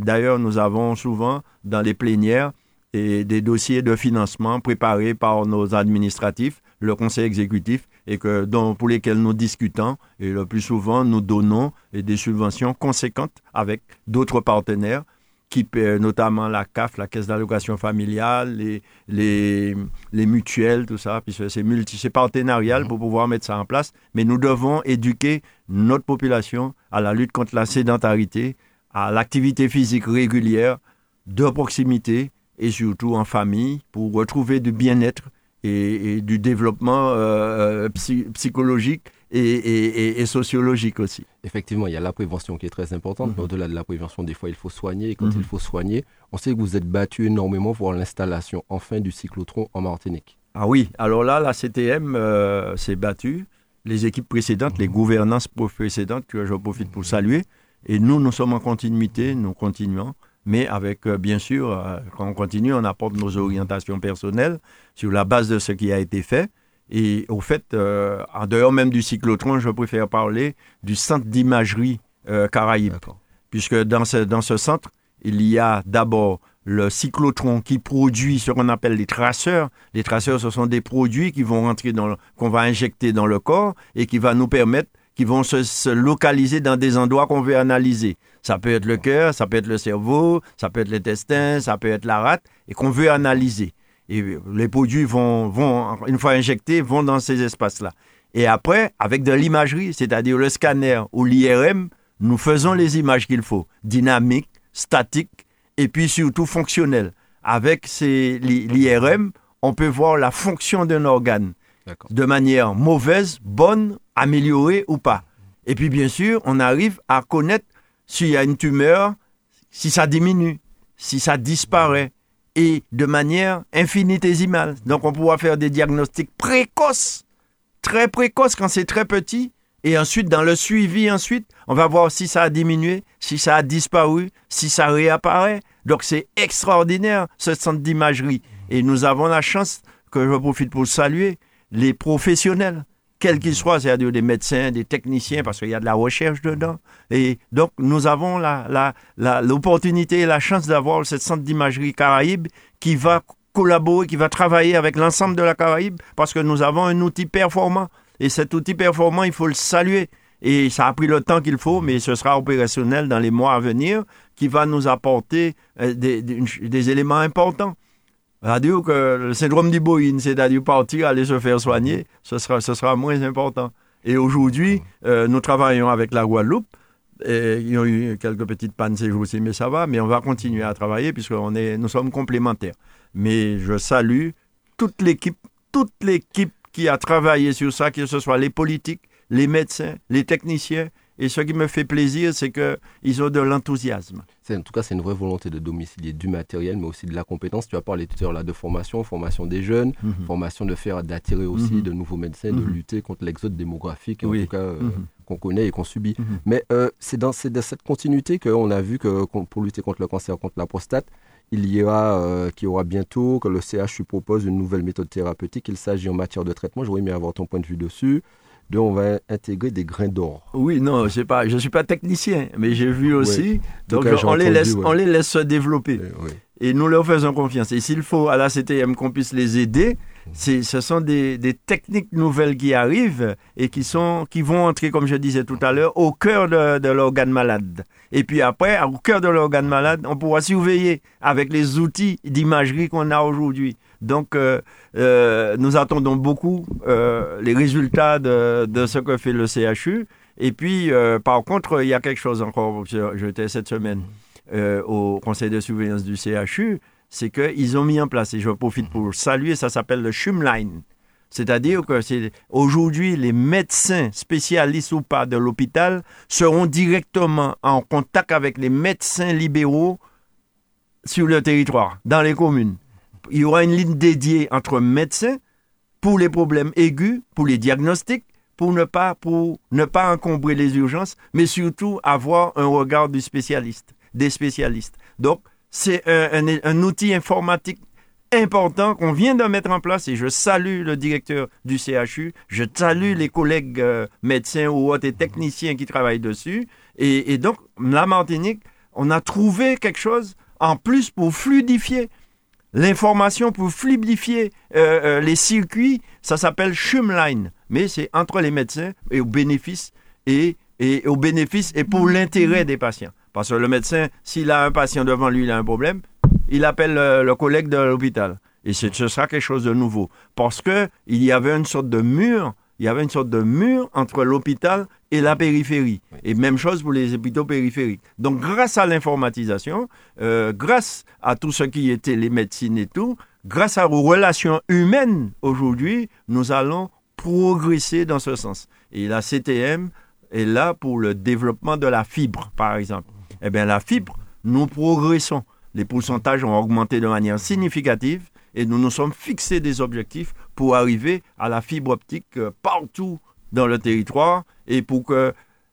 D'ailleurs, nous avons souvent dans les plénières et des dossiers de financement préparés par nos administratifs, le conseil exécutif, et que, dont, pour lesquels nous discutons et le plus souvent nous donnons des subventions conséquentes avec d'autres partenaires qui notamment la CAF, la Caisse d'allocation familiale, les, les, les, mutuelles, tout ça, puisque c'est partenarial pour pouvoir mettre ça en place. Mais nous devons éduquer notre population à la lutte contre la sédentarité, à l'activité physique régulière, de proximité et surtout en famille pour retrouver du bien-être et, du développement euh, euh, psychologique et, sociologique aussi. Effectivement, il y a la prévention qui est très importante, mais mhm. au-delà de la prévention, des fois, il faut soigner. Et quand il mhm. faut soigner, on sait que vous êtes battu énormément pour l'installation enfin du cyclotron en Martinique. Ah oui, alors là, la CTM euh, s'est battue. Les équipes précédentes, les mhm. gouvernances précédentes, que je profite pour saluer. Et nous, nous sommes en continuité, nous continuons mais avec, euh, bien sûr, euh, quand on continue, on apporte nos orientations personnelles sur la base de ce qui a été fait. Et au fait, euh, en dehors même du cyclotron, je préfère parler du centre d'imagerie Caraïbe. Puisque dans ce, dans ce centre, il y a d'abord le cyclotron qui produit ce qu'on appelle les traceurs. Les traceurs, ce sont des produits qui vont rentrer dans qu'on va injecter dans le corps et qui va nous permettre qui vont se, localiser dans des endroits qu'on veut analyser. Ça peut être le cœur, ça peut être le cerveau, ça peut être l'intestin, ça peut être la rate, et qu'on veut analyser. Et les produits vont, vont, une fois injectés, vont dans ces espaces-là. Et après, avec de l'imagerie, c'est-à-dire le scanner ou l'IRM, nous faisons les images qu'il faut, dynamiques, statiques, et puis surtout fonctionnelles. Avec l'IRM, on peut voir la fonction d'un organe de manière mauvaise, bonne, améliorée ou pas. Et puis bien sûr, on arrive à connaître s'il y a une tumeur, si ça diminue, si ça disparaît, et de manière infinitésimale. Donc on pourra faire des diagnostics précoces, très précoces quand c'est très petit, et ensuite dans le suivi ensuite, on va voir si ça a diminué, si ça a disparu, si ça réapparaît. Donc c'est extraordinaire ce centre d'imagerie. Et nous avons la chance, que je profite pour saluer, les professionnels, quels qu'ils soient, c'est-à-dire des médecins, des techniciens, parce qu'il y a de la recherche dedans. Et donc, nous avons l'opportunité la, et la chance d'avoir ce centre d'imagerie Caraïbe qui va collaborer, qui va travailler avec l'ensemble de la Caraïbe, parce que nous avons un outil performant. Et cet outil performant, il faut le saluer. Et ça a pris le temps qu'il faut, mais ce sera opérationnel dans les mois à venir, qui va nous apporter euh, des éléments importants. C'est-à-dire que le syndrome d'Iboïne, c'est-à-dire partir, aller se faire soigner, ce sera, ce sera moins important. Et aujourd'hui, euh, nous travaillons avec la Guadeloupe. Il y a eu quelques petites pannes ces jours-ci, mais ça va. Mais on va continuer à travailler puisque est, nous sommes complémentaires. Mais je salue toute l'équipe, toute l'équipe qui a travaillé sur ça, que ce soit les politiques, les médecins, les techniciens et ce qui me fait plaisir, c'est qu'ils ont de l'enthousiasme. En tout cas, c'est une vraie volonté de domicilier du matériel, mais aussi de la compétence. Tu as parlé tout à l'heure là, de formation, formation des jeunes, mhm. formation de faire, d'attirer aussi mhm. de nouveaux médecins, de mhm. lutter contre l'exode démographique, en tout cas, euh, qu'on connaît et qu'on subit. Mais euh, c'est dans, cette continuité qu'on a vu que pour lutter contre le cancer, contre la prostate, il y aura, euh, qu'il y aura bientôt, que le CHU propose une nouvelle méthode thérapeutique. Il s'agit en matière de traitement. J'aurais aimé avoir ton point de vue dessus on va intégrer des grains d'or. Oui, non, je ne suis pas technicien, mais j'ai vu aussi. Donc, on, les laisse, on les laisse se développer. Eh, et nous leur faisons confiance. Et s'il faut à la CTM qu'on puisse les aider, ce sont des, techniques nouvelles qui arrivent et qui, sont, qui vont entrer, comme je disais tout à l'heure, au cœur de, l'organe malade. Et puis après, au cœur de l'organe malade, on pourra surveiller avec les outils d'imagerie qu'on a aujourd'hui. Donc, euh, euh, nous attendons beaucoup euh, les résultats de, ce que fait le CHU. Et puis, par contre, il y a quelque chose encore. J'étais cette semaine au conseil de surveillance du CHU c'est qu'ils ont mis en place, et je profite pour saluer, ça s'appelle le Shumline. C'est-à-dire que c'est aujourd'hui les médecins spécialistes ou pas de l'hôpital seront directement en contact avec les médecins libéraux sur le territoire, dans les communes. Il y aura une ligne dédiée entre médecins pour les problèmes aigus, pour les diagnostics, pour ne pas, pour ne pas encombrer les urgences, mais surtout avoir un regard du spécialiste, des spécialistes. Donc, c'est un, outil informatique important qu'on vient de mettre en place et je salue le directeur du CHU, je salue les collègues euh, médecins ou autres techniciens qui travaillent dessus. Et, donc, la Martinique, on a trouvé quelque chose en plus pour fluidifier l'information, pour fluidifier euh, euh, les circuits. Ça s'appelle Shumline, mais c'est entre les médecins et au bénéfice et, et au bénéfice et pour l'intérêt des patients. Parce que le médecin, s'il a un patient devant lui, il a un problème, il appelle le, collègue de l'hôpital. Et ce sera quelque chose de nouveau. Parce qu'il y avait une sorte de mur, il y avait une sorte de mur entre l'hôpital et la périphérie. Et même chose pour les hôpitaux périphériques. Donc, grâce à l'informatisation, euh, grâce à tout ce qui était les médecines et tout, grâce aux relations humaines aujourd'hui, nous allons progresser dans ce sens. Et la CTM est là pour le développement de la fibre, par exemple eh bien la fibre, nous progressons. Les pourcentages ont augmenté de manière significative et nous nous sommes fixés des objectifs pour arriver à la fibre optique euh, partout dans le territoire et pour que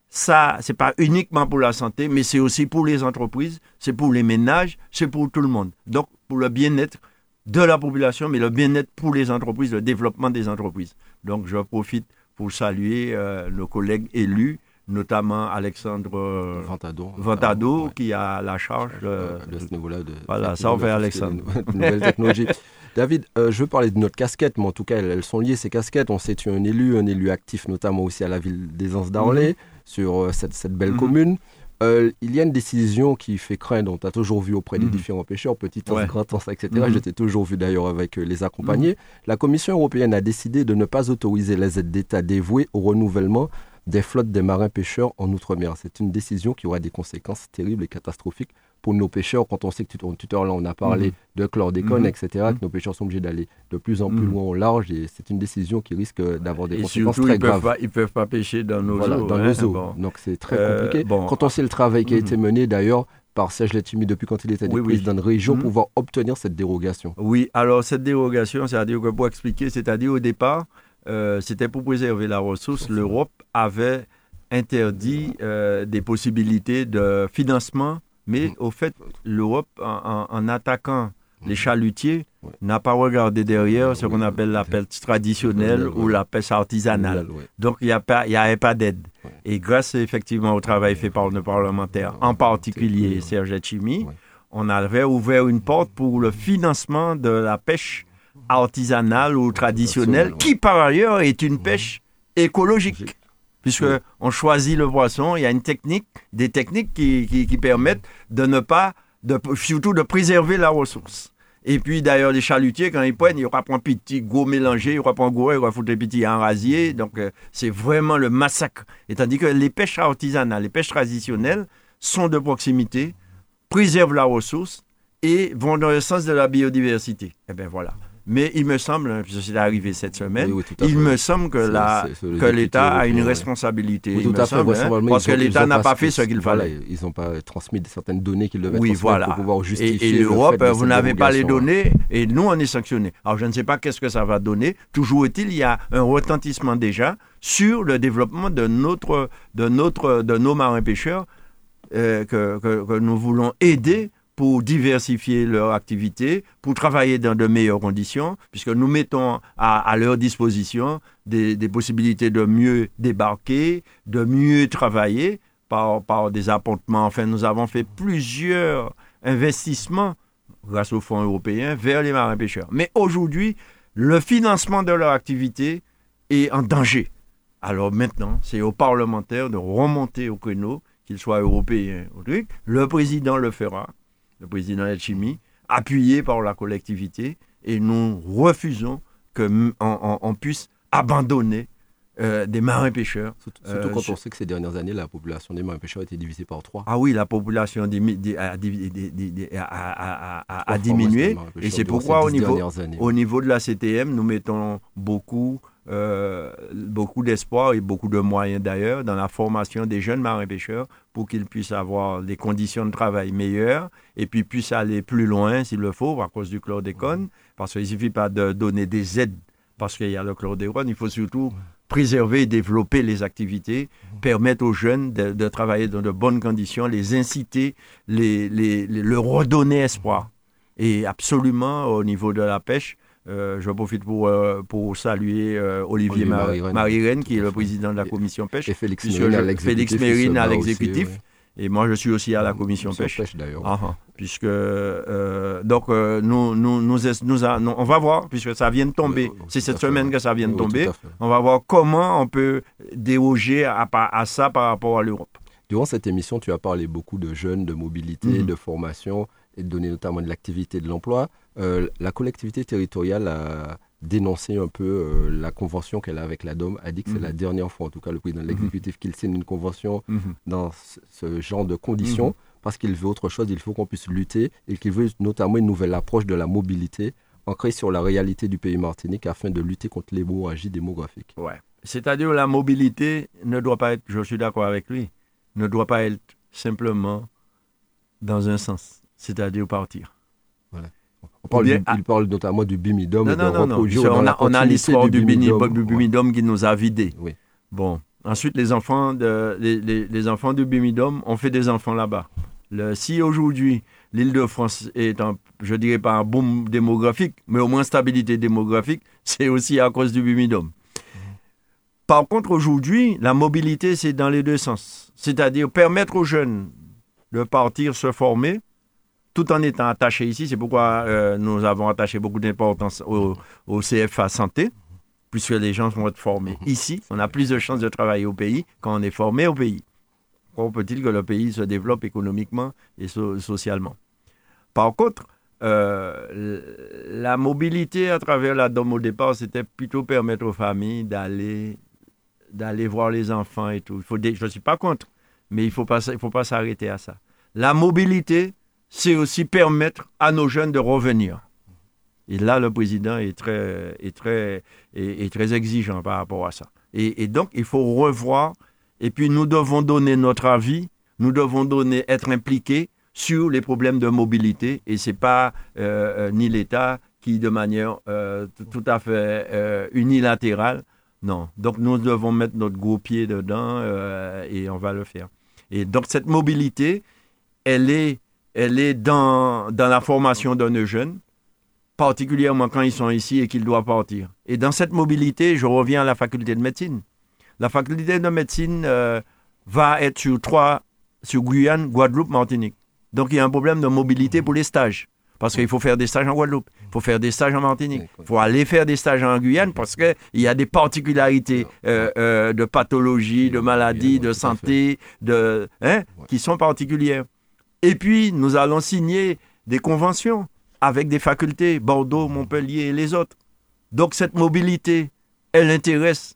ça, c'est pas uniquement pour la santé, mais c'est aussi pour les entreprises, c'est pour les ménages, c'est pour tout le monde. Donc, pour le bien-être de la population, mais le bien-être pour les entreprises, le développement des entreprises. Donc, je profite pour saluer euh, nos collègues élus notamment Alexandre euh, Ventado, qui a la charge de, ce niveau-là. voilà, ça on fait Alexandre. Nouvelle technologie. [LAUGHS] David, euh, je veux parler de notre casquette, mais en tout cas, elles, sont liées, ces casquettes. On sait tu es un élu, un élu actif, notamment aussi à la ville des Anses d'Arlay, mhm. sur euh, cette, belle mhm. commune. Euh, il y a une décision qui fait craindre, on t'a toujours vu auprès des différents pêcheurs, petit ouais. grand temps, etc. Je t'ai toujours vu d'ailleurs avec les accompagnés. La Commission européenne a décidé de ne pas autoriser les aides d'État dévouées au renouvellement des flottes des marins pêcheurs en Outre-mer. C'est une décision qui aura des conséquences terribles et catastrophiques pour nos pêcheurs, quand on sait que tout, à l'heure, on a parlé mhm. de chlordécone, mhm. etc., que nos pêcheurs sont obligés d'aller de plus en plus mhm. loin au large, et c'est une décision qui risque d'avoir des conséquences très ils graves. Peuvent ils ne peuvent pas pêcher dans nos eaux. Dans nos eaux. Donc c'est très euh, compliqué. Quand on sait le travail qui a été mené, d'ailleurs, par Serge Letimi depuis quand il était oui, président de région, pouvoir obtenir cette dérogation. Oui, alors cette dérogation, c'est-à-dire que pour expliquer, c'est-à-dire au départ, euh, c'était pour préserver la ressource, l'Europe avait interdit euh, des possibilités de financement mais au fait, l'Europe, en, attaquant les chalutiers, n'a pas regardé derrière ce qu'on appelle la pêche traditionnelle ou la pêche artisanale. Donc, il n'y avait pas d'aide. Et grâce effectivement au travail fait par nos parlementaires, en particulier Serge Chimi, on avait ouvert une porte pour le financement de la pêche artisanale ou traditionnelle, qui par ailleurs est une pêche écologique puisque on choisit le poisson. Il y a une technique, des techniques qui, qui, permettent de ne pas, de, surtout de préserver la ressource. Et puis d'ailleurs, les chalutiers, quand ils prennent, ils pas un petit go mélangé, ils pas un gros, ils foutre des petits rasier. Donc euh, c'est vraiment le massacre. Et tandis que les pêches artisanales, les pêches traditionnelles sont de proximité, préservent la ressource et vont dans le sens de la biodiversité. Eh bien voilà. Mais il me semble, hein, puisque c'est arrivé cette semaine, il me semble que, que l'État a une responsabilité. tout hein, parce que l'État n'a pas fait ce qu'il fallait. Ils n'ont pas transmis certaines données qu'ils devaient oui, voilà. pour pouvoir justifier. Et, et l'Europe, vous n'avez pas les données et nous, on est sanctionnés. Alors, je ne sais pas qu'est-ce que ça va donner. Toujours est-il, il y a un retentissement déjà sur le développement de, notre, de, notre, de nos marins-pêcheurs euh, que, que, que nous voulons aider pour diversifier leur activité, pour travailler dans de meilleures conditions, puisque nous mettons à, leur disposition des, possibilités de mieux débarquer, de mieux travailler par, des appontements. Enfin, nous avons fait plusieurs investissements grâce aux fonds européens vers les marins pêcheurs. Mais aujourd'hui, le financement de leur activité est en danger. Alors maintenant, c'est aux parlementaires de remonter au créneau, qu'ils soient européens ou truc. Le président le fera le président Chimie, appuyé par la collectivité, et nous refusons qu'on on, puisse abandonner euh, des marins pêcheurs. Surtout, euh, quand on sait que ces dernières années, la population des marins pêcheurs a été divisée par trois. Ah oui, la population a, diminué. Et c'est pourquoi au niveau, au niveau de la CTM, nous mettons beaucoup euh, beaucoup d'espoir et beaucoup de moyens d'ailleurs dans la formation des jeunes marins-pêcheurs pour qu'ils puissent avoir des conditions de travail meilleures et puis puissent aller plus loin s'il le faut à cause du chlordécone. Parce qu'il ne suffit pas de donner des aides parce qu'il y a le chlordécone, il faut surtout préserver et développer les activités, permettre aux jeunes de, travailler dans de bonnes conditions, les inciter, les, les, leur redonner espoir. Et absolument, au niveau de la pêche, euh, je profite pour, euh, pour saluer euh, Olivier, Marie-Reine, qui est le président de la commission pêche. Et Félix Mérine à l'exécutif. Et moi, je suis aussi à la commission pêche. d'ailleurs. Ah, ah. puisque donc nous, nous, nous, nous, on va voir puisque ça vient de tomber. C'est cette semaine que ça vient de tomber. On va voir comment on peut déroger à, à ça par rapport à l'Europe. Durant cette émission, tu as parlé beaucoup de jeunes, de mobilité, mhm. de formation et de donner notamment de l'activité de l'emploi. Euh, la collectivité territoriale a dénoncé un peu euh, la convention qu'elle a avec la DOM, a dit que c'est la mhm. dernière fois, en tout cas le président de mhm. l'exécutif, qu'il signe une convention mhm. dans ce genre de conditions, parce qu'il veut autre chose, il faut qu'on puisse lutter, et qu'il veut notamment une nouvelle approche de la mobilité ancrée sur la réalité du pays martinique afin de lutter contre l'hémorragie démographique. Ouais. C'est-à-dire la mobilité ne doit pas être, je suis d'accord avec lui, ne doit pas être simplement dans un sens, c'est-à-dire partir. Il parle notamment du bimidum. Non, non, non, On a, on a l'histoire du, bimidum, qui nous a vidés. Oui. Bon. Ensuite, les enfants, de, les, les, enfants du bimidum ont fait des enfants là-bas. si aujourd'hui, l'île de France est, un, je dirais pas un boom démographique, mais au moins stabilité démographique, [LAUGHS] c'est aussi à cause du bimidum. Par contre, aujourd'hui, la mobilité, c'est dans les deux sens. C'est-à-dire permettre aux jeunes de partir se former tout en étant attaché ici. C'est pourquoi euh, nous avons attaché beaucoup d'importance au, au, CFA Santé, puisque les gens vont être formés mhm. ici. On a plus de chances de travailler au pays quand on est formé au pays. Comment peut-il que le pays se développe économiquement et socialement? Par contre, euh, la mobilité à travers la DOM au départ, c'était plutôt permettre aux familles d'aller d'aller voir les enfants et tout. Il faut je ne suis pas contre, mais il ne faut pas, il faut pas s'arrêter à ça. La mobilité, c'est aussi permettre à nos jeunes de revenir. Et là, le président est très, est très, est, très exigeant par rapport à ça. Et, donc, il faut revoir. Et puis, nous devons donner notre avis. Nous devons donner, être impliqués sur les problèmes de mobilité. Et c'est pas euh, euh, ni l'État qui, de manière euh, tout à fait unilatérale, non. Donc nous devons mettre notre gros pied dedans et on va le faire. Et donc cette mobilité, elle est, elle est dans, dans la formation d'un jeune, particulièrement quand ils sont ici et qu'ils doivent partir. Et dans cette mobilité, je reviens à la faculté de médecine. La faculté de médecine va être sur trois, sur Guyane, Guadeloupe, Martinique. Donc il y a un problème de mobilité pour les stages. Parce qu'il faut faire des stages en Guadeloupe, il faut faire des stages en Martinique, il faut aller faire des stages en Guyane parce qu'il y a des particularités euh, euh, de pathologie, de maladie, de santé, de, hein, qui sont particulières. Et puis, nous allons signer des conventions avec des facultés, Bordeaux, Montpellier et les autres. Donc cette mobilité, elle intéresse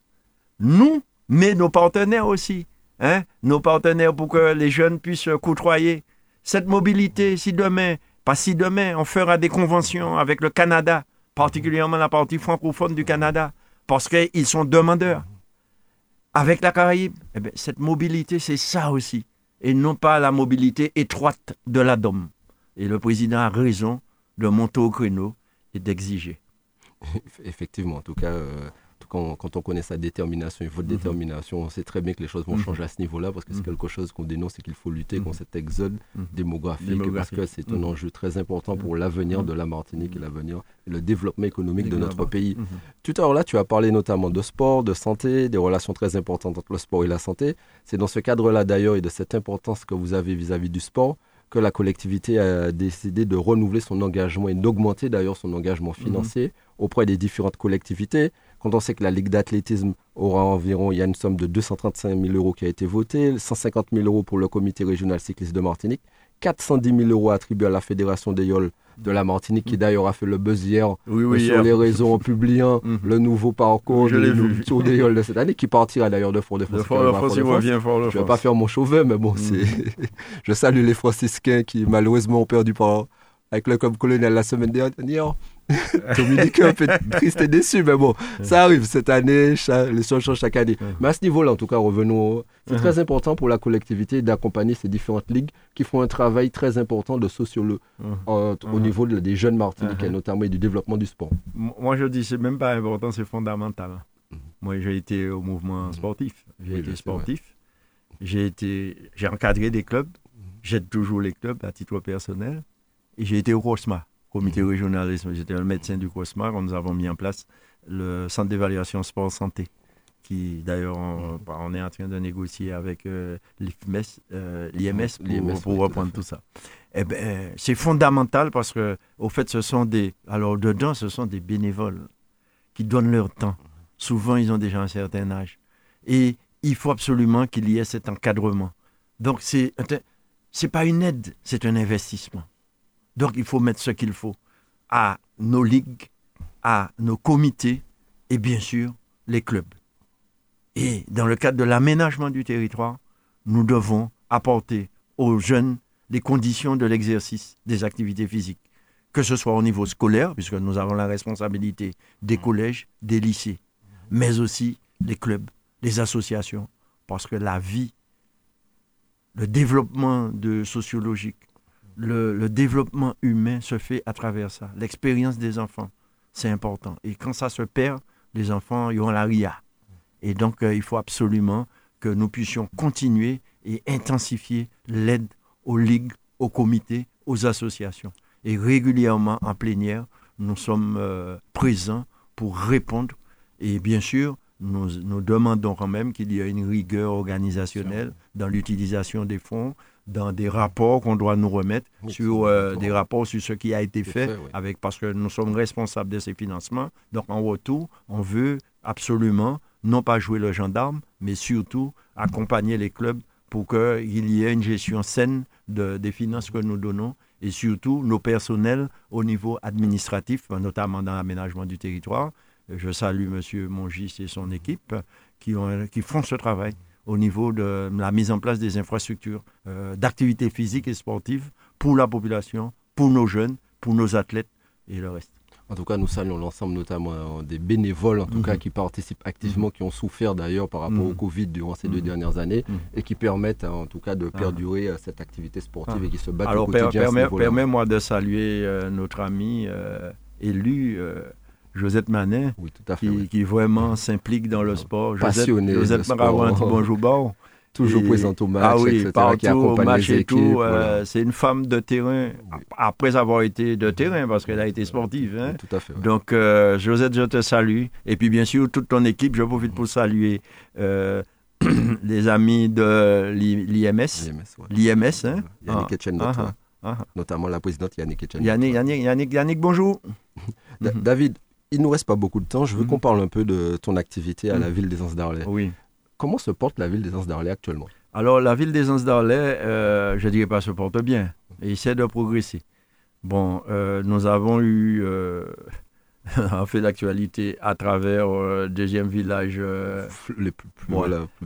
nous, mais nos partenaires aussi. Hein? Nos partenaires pour que les jeunes puissent côtoyer cette mobilité, si demain, pas si demain, on fera des conventions avec le Canada, particulièrement la partie francophone du Canada, parce qu'ils sont demandeurs. Avec la Caraïbe, eh bien, cette mobilité, c'est ça aussi, et non pas la mobilité étroite de la DOM. Et le président a raison de monter au créneau et d'exiger. [LAUGHS] Effectivement, en tout cas, euh, quand, on connaît sa détermination et votre mhm. détermination, on sait très bien que les choses vont mhm. changer à ce niveau-là parce que c'est mhm. quelque chose qu'on dénonce et qu'il faut lutter contre cet exode démographique, parce que c'est un enjeu très important pour l'avenir de la Martinique et l'avenir le développement économique de notre pays. Tout à l'heure là, tu as parlé notamment de sport, de santé, des relations très importantes entre le sport et la santé. C'est dans ce cadre-là d'ailleurs et de cette importance que vous avez vis à -vis du sport que la collectivité a décidé de renouveler son engagement et d'augmenter d'ailleurs son engagement financier auprès des différentes collectivités. Quand on sait que la Ligue d'athlétisme aura environ, il y a une somme de 235 000 euros qui a été votée, 150 000 euros pour le comité régional cycliste de Martinique, 410 000 euros attribués à la Fédération des Yoles de la Martinique, qui d'ailleurs a fait le buzz hier sur les réseaux en publiant [LAUGHS] mhm. le nouveau parcours du Tour des Yoles de cette année, qui partira d'ailleurs de Fort de France. je ne vais pas faire mon chauvet, mais bon, mhm. [LAUGHS] je salue les franciscains qui malheureusement ont perdu par avec le club colonial la semaine dernière. [LAUGHS] Dominique un peu triste et déçu, mais bon, ça arrive cette année, les choses changent chaque année. Mais à ce niveau-là, en tout cas, revenons. C'est très important pour la collectivité d'accompagner ces différentes ligues qui font un travail très important de sociologue au niveau des jeunes Martiniquais, notamment et du développement du sport. Moi, je dis, c'est même pas important, c'est fondamental. Mhm. Moi, j'ai été au mouvement mhm. sportif. J'ai été sportif. J'ai été, j'ai encadré des clubs. Mhm. J'aide toujours les clubs à titre personnel. J'ai été au COSMA, comité régional. J'étais le médecin du COSMA quand nous avons mis en place le centre d'évaluation sport-santé qui d'ailleurs on, est en train de négocier avec euh, l'IMS euh, pour, reprendre tout ça. Eh ben, c'est fondamental parce que au fait ce sont des alors dedans ce sont des bénévoles qui donnent leur temps. Souvent ils ont déjà un certain âge et il faut absolument qu'il y ait cet encadrement. Donc c'est c'est pas une aide, c'est un investissement. Donc il faut mettre ce qu'il faut à nos ligues, à nos comités et bien sûr les clubs. Et dans le cadre de l'aménagement du territoire, nous devons apporter aux jeunes les conditions de l'exercice des activités physiques, que ce soit au niveau scolaire, puisque nous avons la responsabilité des collèges, des lycées, mais aussi les clubs, les associations, parce que la vie, le développement de sociologique, le, développement humain se fait à travers ça. L'expérience des enfants, c'est important. Et quand ça se perd, les enfants, ils ont la RIA. Et donc, euh, il faut absolument que nous puissions continuer et intensifier l'aide aux ligues, aux comités, aux associations. Et régulièrement, en plénière, nous sommes euh, présents pour répondre. Et bien sûr, nous, nous demandons quand même qu'il y ait une rigueur organisationnelle dans l'utilisation des fonds, dans des rapports qu'on doit nous remettre sur euh, des rapports sur ce qui a été fait, avec parce que nous sommes responsables de ces financements. Donc en retour, on veut absolument non pas jouer le gendarme, mais surtout accompagner les clubs pour qu'il y ait une gestion saine de, des finances que nous donnons et surtout nos personnels au niveau administratif, notamment dans l'aménagement du territoire. Je salue M. Mongis et son équipe qui, ont, qui font ce travail au niveau de la mise en place des infrastructures euh, d'activités physiques et sportives pour la population, pour nos jeunes, pour nos athlètes et le reste. En tout cas, nous saluons l'ensemble notamment euh, des bénévoles, en tout cas, mhm. qui participent activement, mhm. qui ont souffert d'ailleurs par rapport au mhm. Covid durant ces deux dernières années et qui permettent en tout cas de ah. perdurer euh, cette activité sportive ah. et qui se battent au quotidien. Alors, permets-moi de saluer notre ami élu Josette Manet, qui, vraiment s'implique dans le sport. Passionné Josette, Josette bonjour, bon. [LAUGHS] Toujours présente au match, ah oui, partout, au match et tout. Euh, c'est une femme de terrain, après avoir été de terrain, parce qu'elle a été sportive. Hein. Tout à fait. Donc, euh, Josette, je te salue. Et puis, bien sûr, toute ton équipe, je profite pour saluer euh, [CLEARS THROAT] les amis de l'IMS. L'IMS, hein. Yannick Etienne, ah, ah, notamment la présidente Yannick Etienne. Yannick, Yannick, Yannick, bonjour. David, il nous reste pas beaucoup de temps. Je veux mhm. qu'on parle un peu de ton activité à la mhm. ville des Anses d'Arlay. Oui. Comment se porte la ville des Anses d'Arlay actuellement? Alors, la ville des Anses d'Arlay, euh, je ne dirais pas se porte bien. Et essaie de progresser. Bon, euh, nous avons eu euh, [LAUGHS] un fait d'actualité à travers le deuxième village. les plus,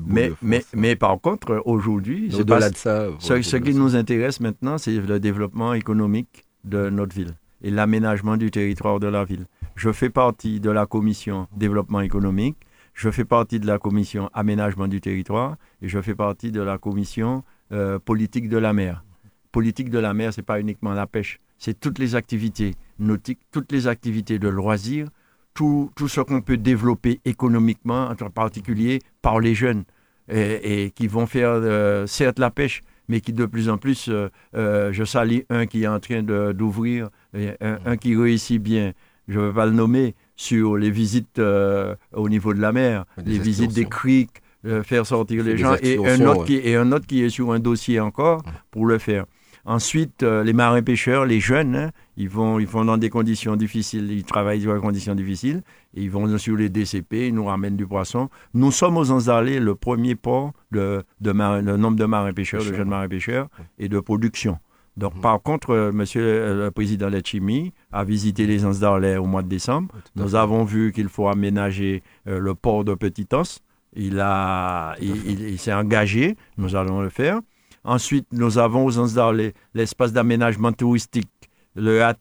mais, mais, mais, par contre, aujourd'hui, ce, ce qui nous intéresse maintenant, c'est le développement économique de notre ville et l'aménagement du territoire de la ville. Je fais partie de la commission développement économique, je fais partie de la commission aménagement du territoire et je fais partie de la commission euh, politique de la mer. Politique de la mer, ce n'est pas uniquement la pêche, c'est toutes les activités nautiques, toutes les activités de loisirs, tout, tout ce qu'on peut développer économiquement, en particulier par les jeunes, et, qui vont faire euh, certes la pêche, mais qui de plus en plus, euh, je salue un qui est en train d'ouvrir, un, qui réussit bien, je ne vais pas le nommer, sur les visites euh, au niveau de la mer, les visites des criques, euh, faire sortir les gens, et un, autre qui, et un autre qui est sur un dossier encore pour le faire. Ensuite, euh, les marins-pêcheurs, les jeunes, hein, ils, vont, ils vont dans des conditions difficiles, ils travaillent dans des conditions difficiles, et ils vont sur les DCP, ils nous ramènent du poisson. Nous sommes aux Anzalés le premier port de, de le nombre de marins-pêcheurs, de jeunes marins-pêcheurs, et de production. Donc, mhm. par contre, M. Euh, monsieur euh, le président Lechimi a visité les Anses d'Arlay au mois de décembre. Nous avons vu qu'il faut aménager euh, le port de Petit-Anse. Il, a, il, s'est engagé, nous allons le faire. Ensuite, nous avons aux Anses d'Arlay l'espace d'aménagement touristique le AT,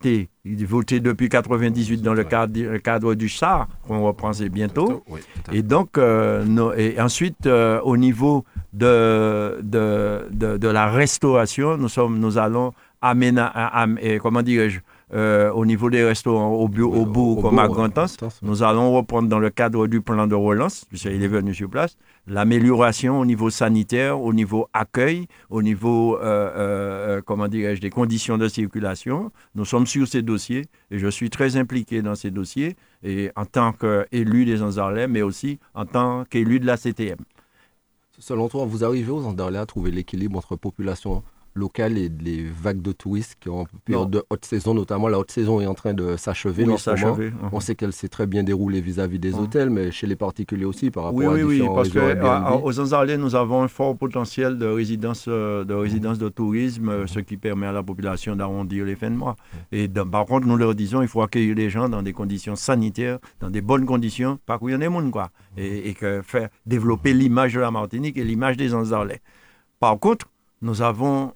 il voté depuis 98 dans le cadre, cadre du SAR, qu'on reprend bientôt. et donc, euh, et ensuite, euh, au niveau de, de, de, la restauration, nous, sommes, nous allons aménager, comment dirais-je, euh, au niveau des restaurants au, au bout comme à grand nous allons reprendre dans le cadre du plan de relance, puisqu'il est venu sur place, l'amélioration au niveau sanitaire, au niveau accueil, au niveau, euh, euh, comment dirais-je, des conditions de circulation. Nous sommes sur ces dossiers et je suis très impliqué dans ces dossiers et en tant qu'élu des Anzarlais, mais aussi en tant qu'élu de la CTM. Selon toi, vous arrivez aux Anzarlais à trouver l'équilibre entre population locales et les vagues de touristes qui ont période de haute saison, notamment la haute saison est en train de s'achever oui, uh-huh. On sait qu'elle s'est très bien déroulée vis-à-vis des uh-huh. hôtels, mais chez les particuliers aussi par rapport oui, à oui, Oui, parce qu'aux Zanzarlais, nous avons un fort potentiel de résidence euh, de, résidence de tourisme, euh, ce qui permet à la population d'arrondir les fins de mois. Et par contre, nous leur disons, il faut accueillir les gens dans des conditions sanitaires, dans des bonnes conditions, pas qu'il y en ait monde, quoi. Et, et que faire développer l'image de la Martinique et l'image des Zanzarlais. Par contre, nous avons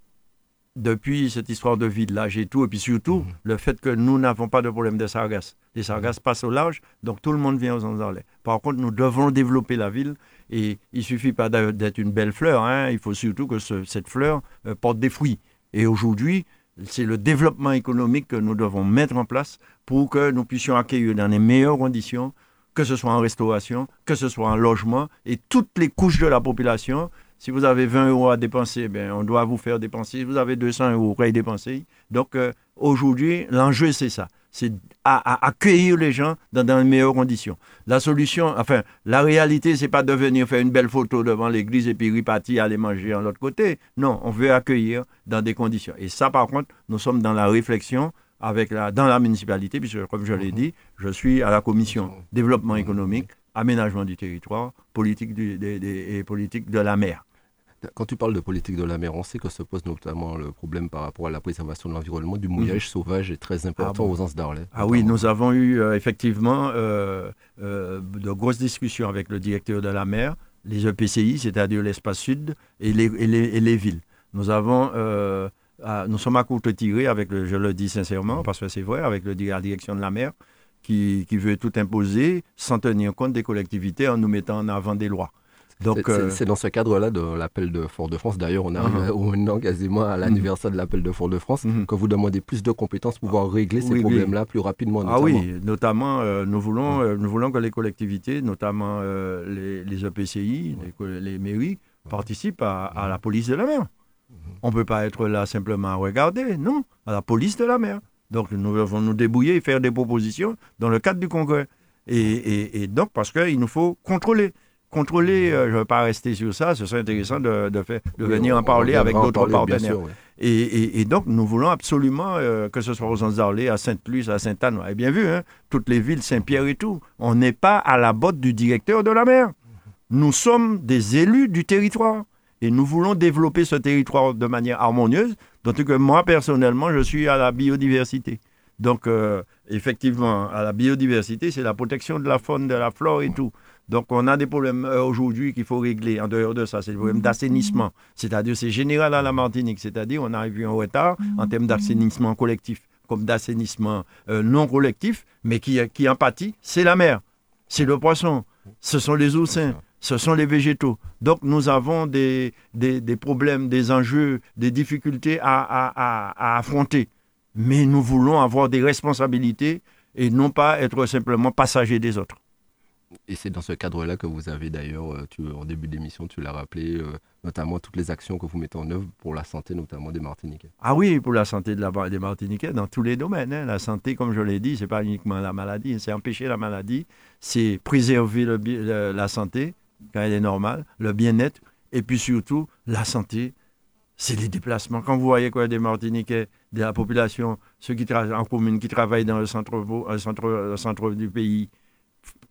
depuis cette histoire de village et tout, et puis surtout mhm. le fait que nous n'avons pas de problème de sargasses. Les sargasses passent au large, donc tout le monde vient aux Anzarlais. Par contre, nous devons développer la ville et il suffit pas d'être une belle fleur, hein, il faut surtout que cette fleur euh, porte des fruits. Et aujourd'hui, c'est le développement économique que nous devons mettre en place pour que nous puissions accueillir dans les meilleures conditions, que ce soit en restauration, que ce soit en logement, et toutes les couches de la population si vous avez 20 euros à dépenser, ben, on doit vous faire dépenser. Si vous avez 200 euros, à dépenser. Donc, euh, aujourd'hui, l'enjeu, c'est ça. c'est à, accueillir les gens dans, dans, les meilleures conditions. La solution, enfin, la réalité, c'est pas de venir faire une belle photo devant l'église et puis repartir aller manger de l'autre côté. Non, on veut accueillir dans des conditions. Et ça, par contre, nous sommes dans la réflexion avec la, dans la municipalité, puisque comme je l'ai mhm. dit, je suis à la commission développement économique, aménagement du territoire, politique du, et politique de la mer. Quand tu parles de politique de la mer, on sait que se pose notamment le problème par rapport à la préservation de l'environnement, du mouillage mhm. sauvage est très important ah aux Anses d'Arlet. Ah oui, nous avons eu euh, effectivement euh, euh, de grosses discussions avec le directeur de la mer, les EPCI, c'est-à-dire l'espace sud, et les, et les, villes. Nous avons nous sommes à courte tirée avec, le, je le dis sincèrement, parce que c'est vrai, avec le, la direction de la mer, qui, qui, veut tout imposer sans tenir compte des collectivités en nous mettant en avant des lois. Euh, c'est dans ce cadre-là de l'appel de Fort-de-France. D'ailleurs, on arrive uh -huh. maintenant [LAUGHS] quasiment à l'anniversaire de l'appel de Fort-de-France, uh-huh. que vous demandez plus de compétences pour pouvoir régler ces problèmes-là plus rapidement. Ah oui, notamment, euh, nous, voulons, euh, nous voulons que les collectivités, notamment les, les, EPCI, les, mairies, participent à, la police de la mer. On ne peut pas être là simplement à regarder, non, à la police de la mer. Donc nous devons nous débrouiller et faire des propositions dans le cadre du congrès. Et, et, et donc, parce qu'il nous faut contrôler contrôler, euh, je ne veux pas rester sur ça, ce serait intéressant de, de, de venir en parler avec d'autres partenaires. et, et, donc, nous voulons absolument euh, que ce soit aux Anses à Sainte-Luce, à Sainte-Anne, vous avez bien vu, hein, toutes les villes, Saint-Pierre et tout. On n'est pas à la botte du directeur de la mer. Nous sommes des élus du territoire. Et nous voulons développer ce territoire de manière harmonieuse, d'autant que moi, personnellement, je suis à la biodiversité. Donc, euh, effectivement, à la biodiversité, c'est la protection de la faune, de la flore et tout. Donc, on a des problèmes euh, aujourd'hui qu'il faut régler. En dehors de ça, c'est le problème d'assainissement. C'est-à-dire, c'est général à la Martinique. C'est-à-dire, on arrive en retard en termes d'assainissement collectif, comme d'assainissement euh, non collectif, mais qui, qui en c'est la mer, c'est le poisson, ce sont les oursins, ce sont les végétaux. Donc, nous avons des, des, problèmes, des enjeux, des difficultés à, à affronter. Mais nous voulons avoir des responsabilités et non pas être simplement passagers des autres. Et c'est dans ce cadre-là que vous avez d'ailleurs, euh, en début d'émission, tu l'as rappelé, euh, notamment toutes les actions que vous mettez en œuvre pour la santé, notamment des Martiniquais. Ah oui, pour la santé de la, des Martiniquais, dans tous les domaines. Hein. La santé, comme je l'ai dit, c'est pas uniquement la maladie, c'est empêcher la maladie, c'est préserver la santé quand elle est normale, le bien-être, et puis surtout la santé, c'est les déplacements. Quand vous voyez quoi des Martiniquais, de la population, ceux qui travaillent en commune, qui travaillent dans le le centre du pays,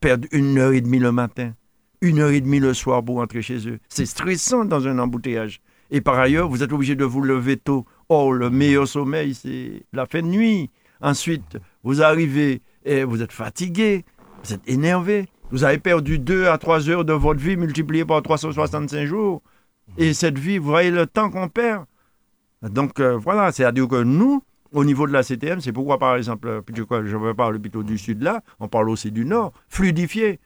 perdre une heure et demie le matin, une heure et demie le soir pour rentrer chez eux. C'est stressant dans un embouteillage. Et par ailleurs, vous êtes obligé de vous lever tôt. Oh, le meilleur sommeil, c'est la fin de nuit. Ensuite, vous arrivez et vous êtes fatigué, vous êtes énervé. Vous avez perdu deux à trois heures de votre vie multiplié par 365 jours. Et cette vie, vous voyez le temps qu'on perd. Donc euh, voilà, c'est-à-dire que nous, au niveau de la CTM, c'est pourquoi, par exemple, je veux parler plutôt du sud là, on parle aussi du nord, fluidifier.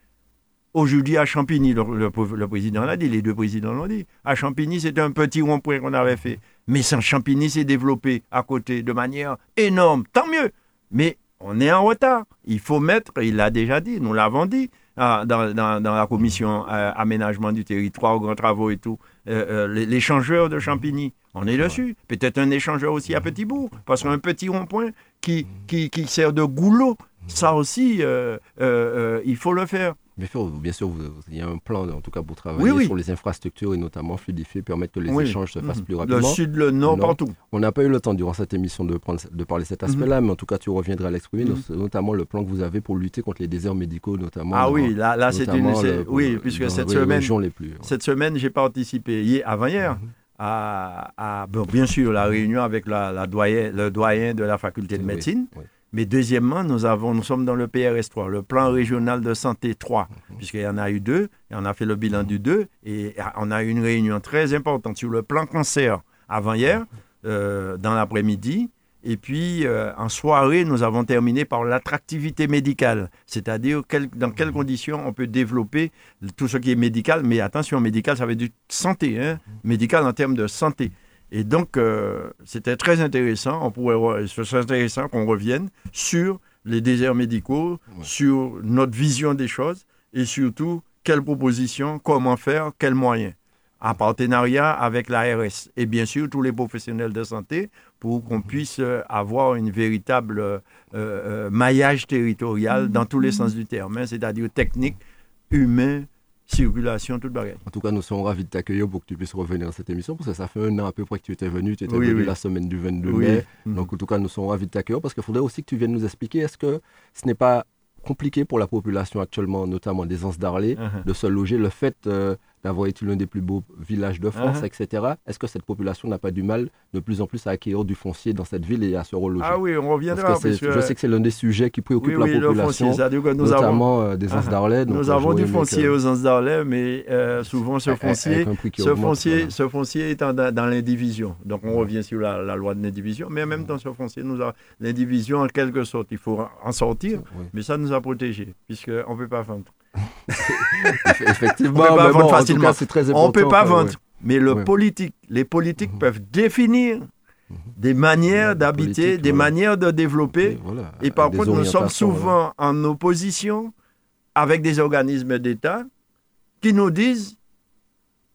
Aujourd'hui, à Champigny, le, président l'a dit, les deux présidents l'ont dit. À Champigny, c'était un petit rond-point qu'on avait fait. Mais sans Champigny s'est développé à côté de manière énorme. Tant mieux. Mais on est en retard. Il faut mettre, il l'a déjà dit, nous l'avons dit, ah, dans, la commission euh, aménagement du territoire, grands travaux et tout, euh, euh, l'échangeur de Champigny. On est dessus. Peut-être un échangeur aussi à petit bout, parce qu'un petit rond-point qui, qui, qui, sert de goulot, ça aussi, euh, euh, euh, il faut le faire. Bien sûr, bien sûr, il y a un plan, en tout cas, pour travailler sur les infrastructures et notamment fluidifier, permettre que les échanges se fassent mhm. plus rapidement. Le sud, le nord, partout. On n'a pas eu le temps durant cette émission de, prendre, de parler de cet aspect-là, mhm. mais en tout cas, tu reviendras à l'exprimer, mhm. notamment le plan que vous avez pour lutter contre les déserts médicaux, notamment. Ah oui, là, là c'est une. oui, puisque cette semaine, les plus, cette semaine, j'ai participé avant-hier à, bien sûr la réunion avec la, doyen, le doyen de la faculté de médecine. Mais deuxièmement, nous, avons, nous sommes dans le PRS3, le plan régional de santé 3, mhm. puisqu'il y en a eu deux, et on a fait le bilan du 2, et on a eu une réunion très importante sur le plan cancer avant-hier, euh, dans l'après-midi, et puis, euh, en soirée, nous avons terminé par l'attractivité médicale, c'est-à-dire dans quelles conditions on peut développer tout ce qui est médical. Mais attention, médical, ça veut dire santé, hein, médical en termes de santé. Et donc, euh, c'était très intéressant. On pourrait, ce serait intéressant qu'on revienne sur les déserts médicaux, sur notre vision des choses et surtout quelles propositions, comment faire, quels moyens. En partenariat avec l'ARS et bien sûr tous les professionnels de santé pour qu'on puisse euh, avoir une véritable euh, euh, maillage territorial dans tous les sens du terme, hein, c'est-à-dire technique, humain, circulation, toute bagarre. En tout cas, nous sommes ravis de t'accueillir pour que tu puisses revenir à cette émission, parce que ça fait un an à peu près que tu étais venu, tu étais venu la semaine du 22 mai. Mhm. Donc, en tout cas, nous sommes ravis de t'accueillir, parce qu'il faudrait aussi que tu viennes nous expliquer, est-ce que ce n'est pas compliqué pour la population actuellement, notamment des Anses d'Arlé, uh-huh. de se loger. Le fait d'avoir été l'un des plus beaux villages de France, uh-huh. etc. Est-ce que cette population n'a pas du mal de plus en plus à acquérir du foncier dans cette ville et à se reloger? Ah oui, on reviendra. Parce que Je sais que c'est l'un des sujets qui préoccupe la population, notamment euh, des Anses d'Arlay. Nous avons du foncier aux Anses d'Arlay, mais euh, souvent ce foncier, ce, foncier ce foncier est dans, l'indivision. Donc on revient sur la, loi de l'indivision, mais en même temps, ce foncier, nous a l'indivision en quelque sorte. Il faut en sortir, mais ça nous a protégés, puisqu'on ne peut pas vendre. [LAUGHS] Effectivement, on peut pas vendre facilement. très on peut pas vendre. Mais le politique, les politiques mhm. peuvent définir mhm. des manières d'habiter, des manières de développer. Et, par contre, nous sommes souvent en opposition avec des organismes d'État qui nous disent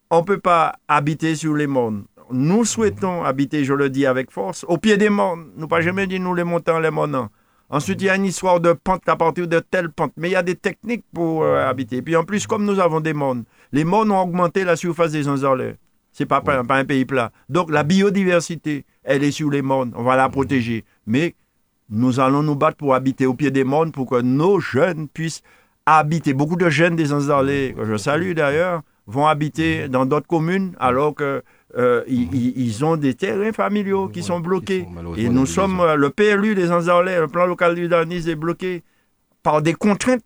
on ne peut pas habiter sur les mondes. Nous souhaitons habiter, je le dis avec force, au pied des mondes. Nous pas jamais dit nous les montants, les monants. Ensuite, il y a une histoire de pente à partir de telle pente. Mais il y a des techniques pour euh, habiter. Puis en plus, comme nous avons des mondes, les mondes ont augmenté la surface des Ce C'est pas, pas, un pays plat. Donc la biodiversité, elle est sur les mondes. On va la protéger. Mais nous allons nous battre pour habiter au pied des mondes pour que nos jeunes puissent habiter. Beaucoup de jeunes des Anzarlais, que je salue d'ailleurs, vont habiter dans d'autres communes alors que euh, ils, ont des terrains familiaux qui sont bloqués. et nous sommes, euh, le PLU des Anzarlais, le plan local du Danis est bloqué par des contraintes,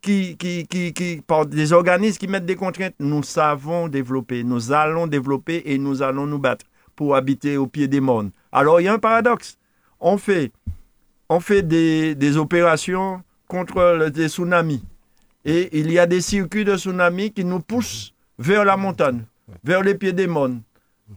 qui, qui, qui, par des organismes qui mettent des contraintes. Nous savons développer, nous allons développer et nous allons nous battre pour habiter au pied des mondes. Alors il y a un paradoxe. On fait, on fait des, des opérations contre les tsunamis. Et il y a des circuits de tsunamis qui nous poussent vers la montagne vers les pieds des mondes.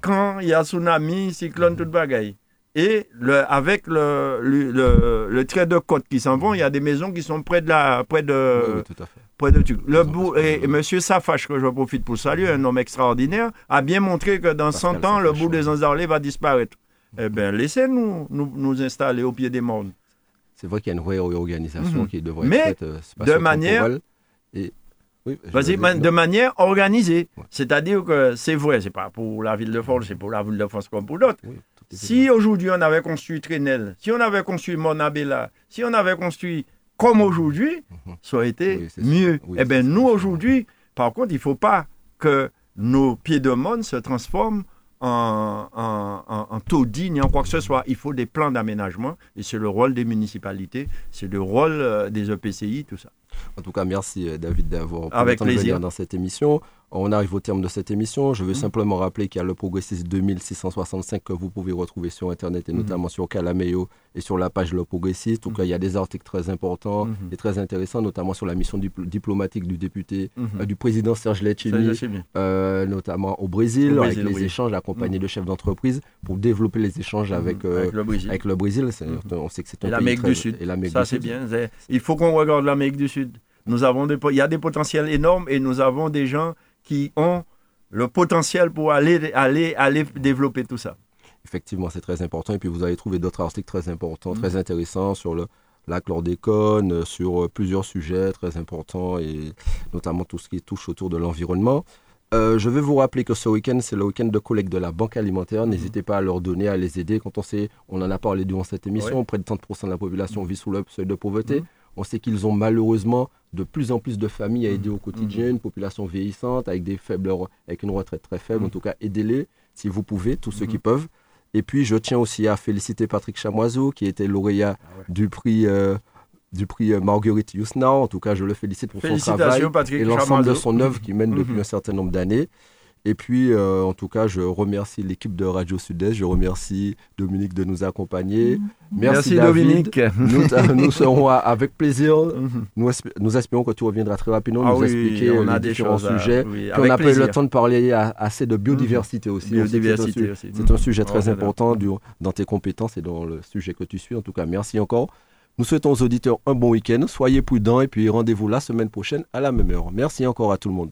Quand il y a tsunami, cyclone, toute bagaille. Et le, avec le, le, trait de côte qui s'en vont, il y a des maisons qui sont près de la. Près de, tout à fait. Près de, le bout, et, M. Safache, que je profite pour saluer, un homme extraordinaire, a bien montré que dans 100 ans, le bout des Anzarlés va disparaître. Eh bien, laissez-nous nous, nous, installer au pied des mondes. C'est vrai qu'il y a une réorganisation mhm. qui devrait être faite. Euh, de manière. Et Vas-y, de manière organisée. C'est-à-dire que c'est vrai, c'est pas pour la ville de France, c'est pour la ville de France comme pour d'autres. si aujourd'hui on avait construit Trénel, si on avait construit Monabella, si on avait construit comme aujourd'hui, mhm. ça aurait été mieux. eh bien, nous aujourd'hui, par contre, il ne faut pas que nos pieds de monde se transforment en, en, en, taudis ni en quoi que ce soit. Il faut des plans d'aménagement et c'est le rôle des municipalités, c'est le rôle euh, des EPCI, tout ça. En tout cas, merci euh, David d'avoir Avec plaisir. dans cette émission. On arrive au terme de cette émission. Je veux mhm. simplement rappeler qu'il y a le Progressiste 2665 que vous pouvez retrouver sur Internet et mhm. notamment sur Calameo et sur la page Le Progressiste. Donc, mhm. il y a des articles très importants et très intéressants, notamment sur la mission diplomatique du député, euh, du président Serge Letchini, euh, notamment au Brésil, avec les échanges accompagnés de chefs d'entreprise pour développer les échanges avec, le Brésil. Avec le Brésil. On sait que c'est un l'Amérique du Sud. Et Ça, c'est bien. Il faut qu'on regarde l'Amérique du Sud. Nous avons il y a des potentiels énormes et nous avons des gens qui ont le potentiel pour aller, aller, aller développer tout ça. Effectivement, c'est très important. Et puis vous allez trouver d'autres articles très importants, très mm. intéressants sur le lac chlordécone, sur euh, plusieurs sujets très importants et notamment tout ce qui touche autour de l'environnement. Euh, je vais vous rappeler que ce week-end, c'est le week-end de collecte de la Banque alimentaire. Mm. N'hésitez pas à leur donner, à les aider. Quand on sait, on en a parlé durant cette émission, près de 30% de la population vit sous le seuil de pauvreté. Mm. On sait qu'ils ont malheureusement de plus en plus de familles à aider au quotidien, une population vieillissante avec des faibles, avec une retraite très faible. En mhm. tout cas, aidez-les si vous pouvez, tous ceux qui mhm. peuvent. Et puis, je tiens aussi à féliciter Patrick Chamoiseau, qui était lauréat ah du prix, euh, du prix euh, Marguerite Yousnau. En tout cas, je le félicite pour son travail et l'ensemble de son œuvre qu'il mène depuis un certain nombre d'années. Et puis, euh, en tout cas, je remercie l'équipe de Radio Sud-Est. Je remercie Dominique de nous accompagner. Mm-hmm. Merci, Dominique. Nous, serons avec plaisir. Mm-hmm. Nous, espérons que tu reviendras très rapidement ah nous expliquer on a des différents sujets. on a pas eu le temps de parler assez de biodiversité aussi. Biodiversité c'est un, sujet très important dans tes compétences et dans le sujet que tu suis. En tout cas, merci encore. Nous souhaitons aux auditeurs un bon week-end. Soyez prudents et puis rendez-vous la semaine prochaine à la même heure. Merci encore à tout le monde.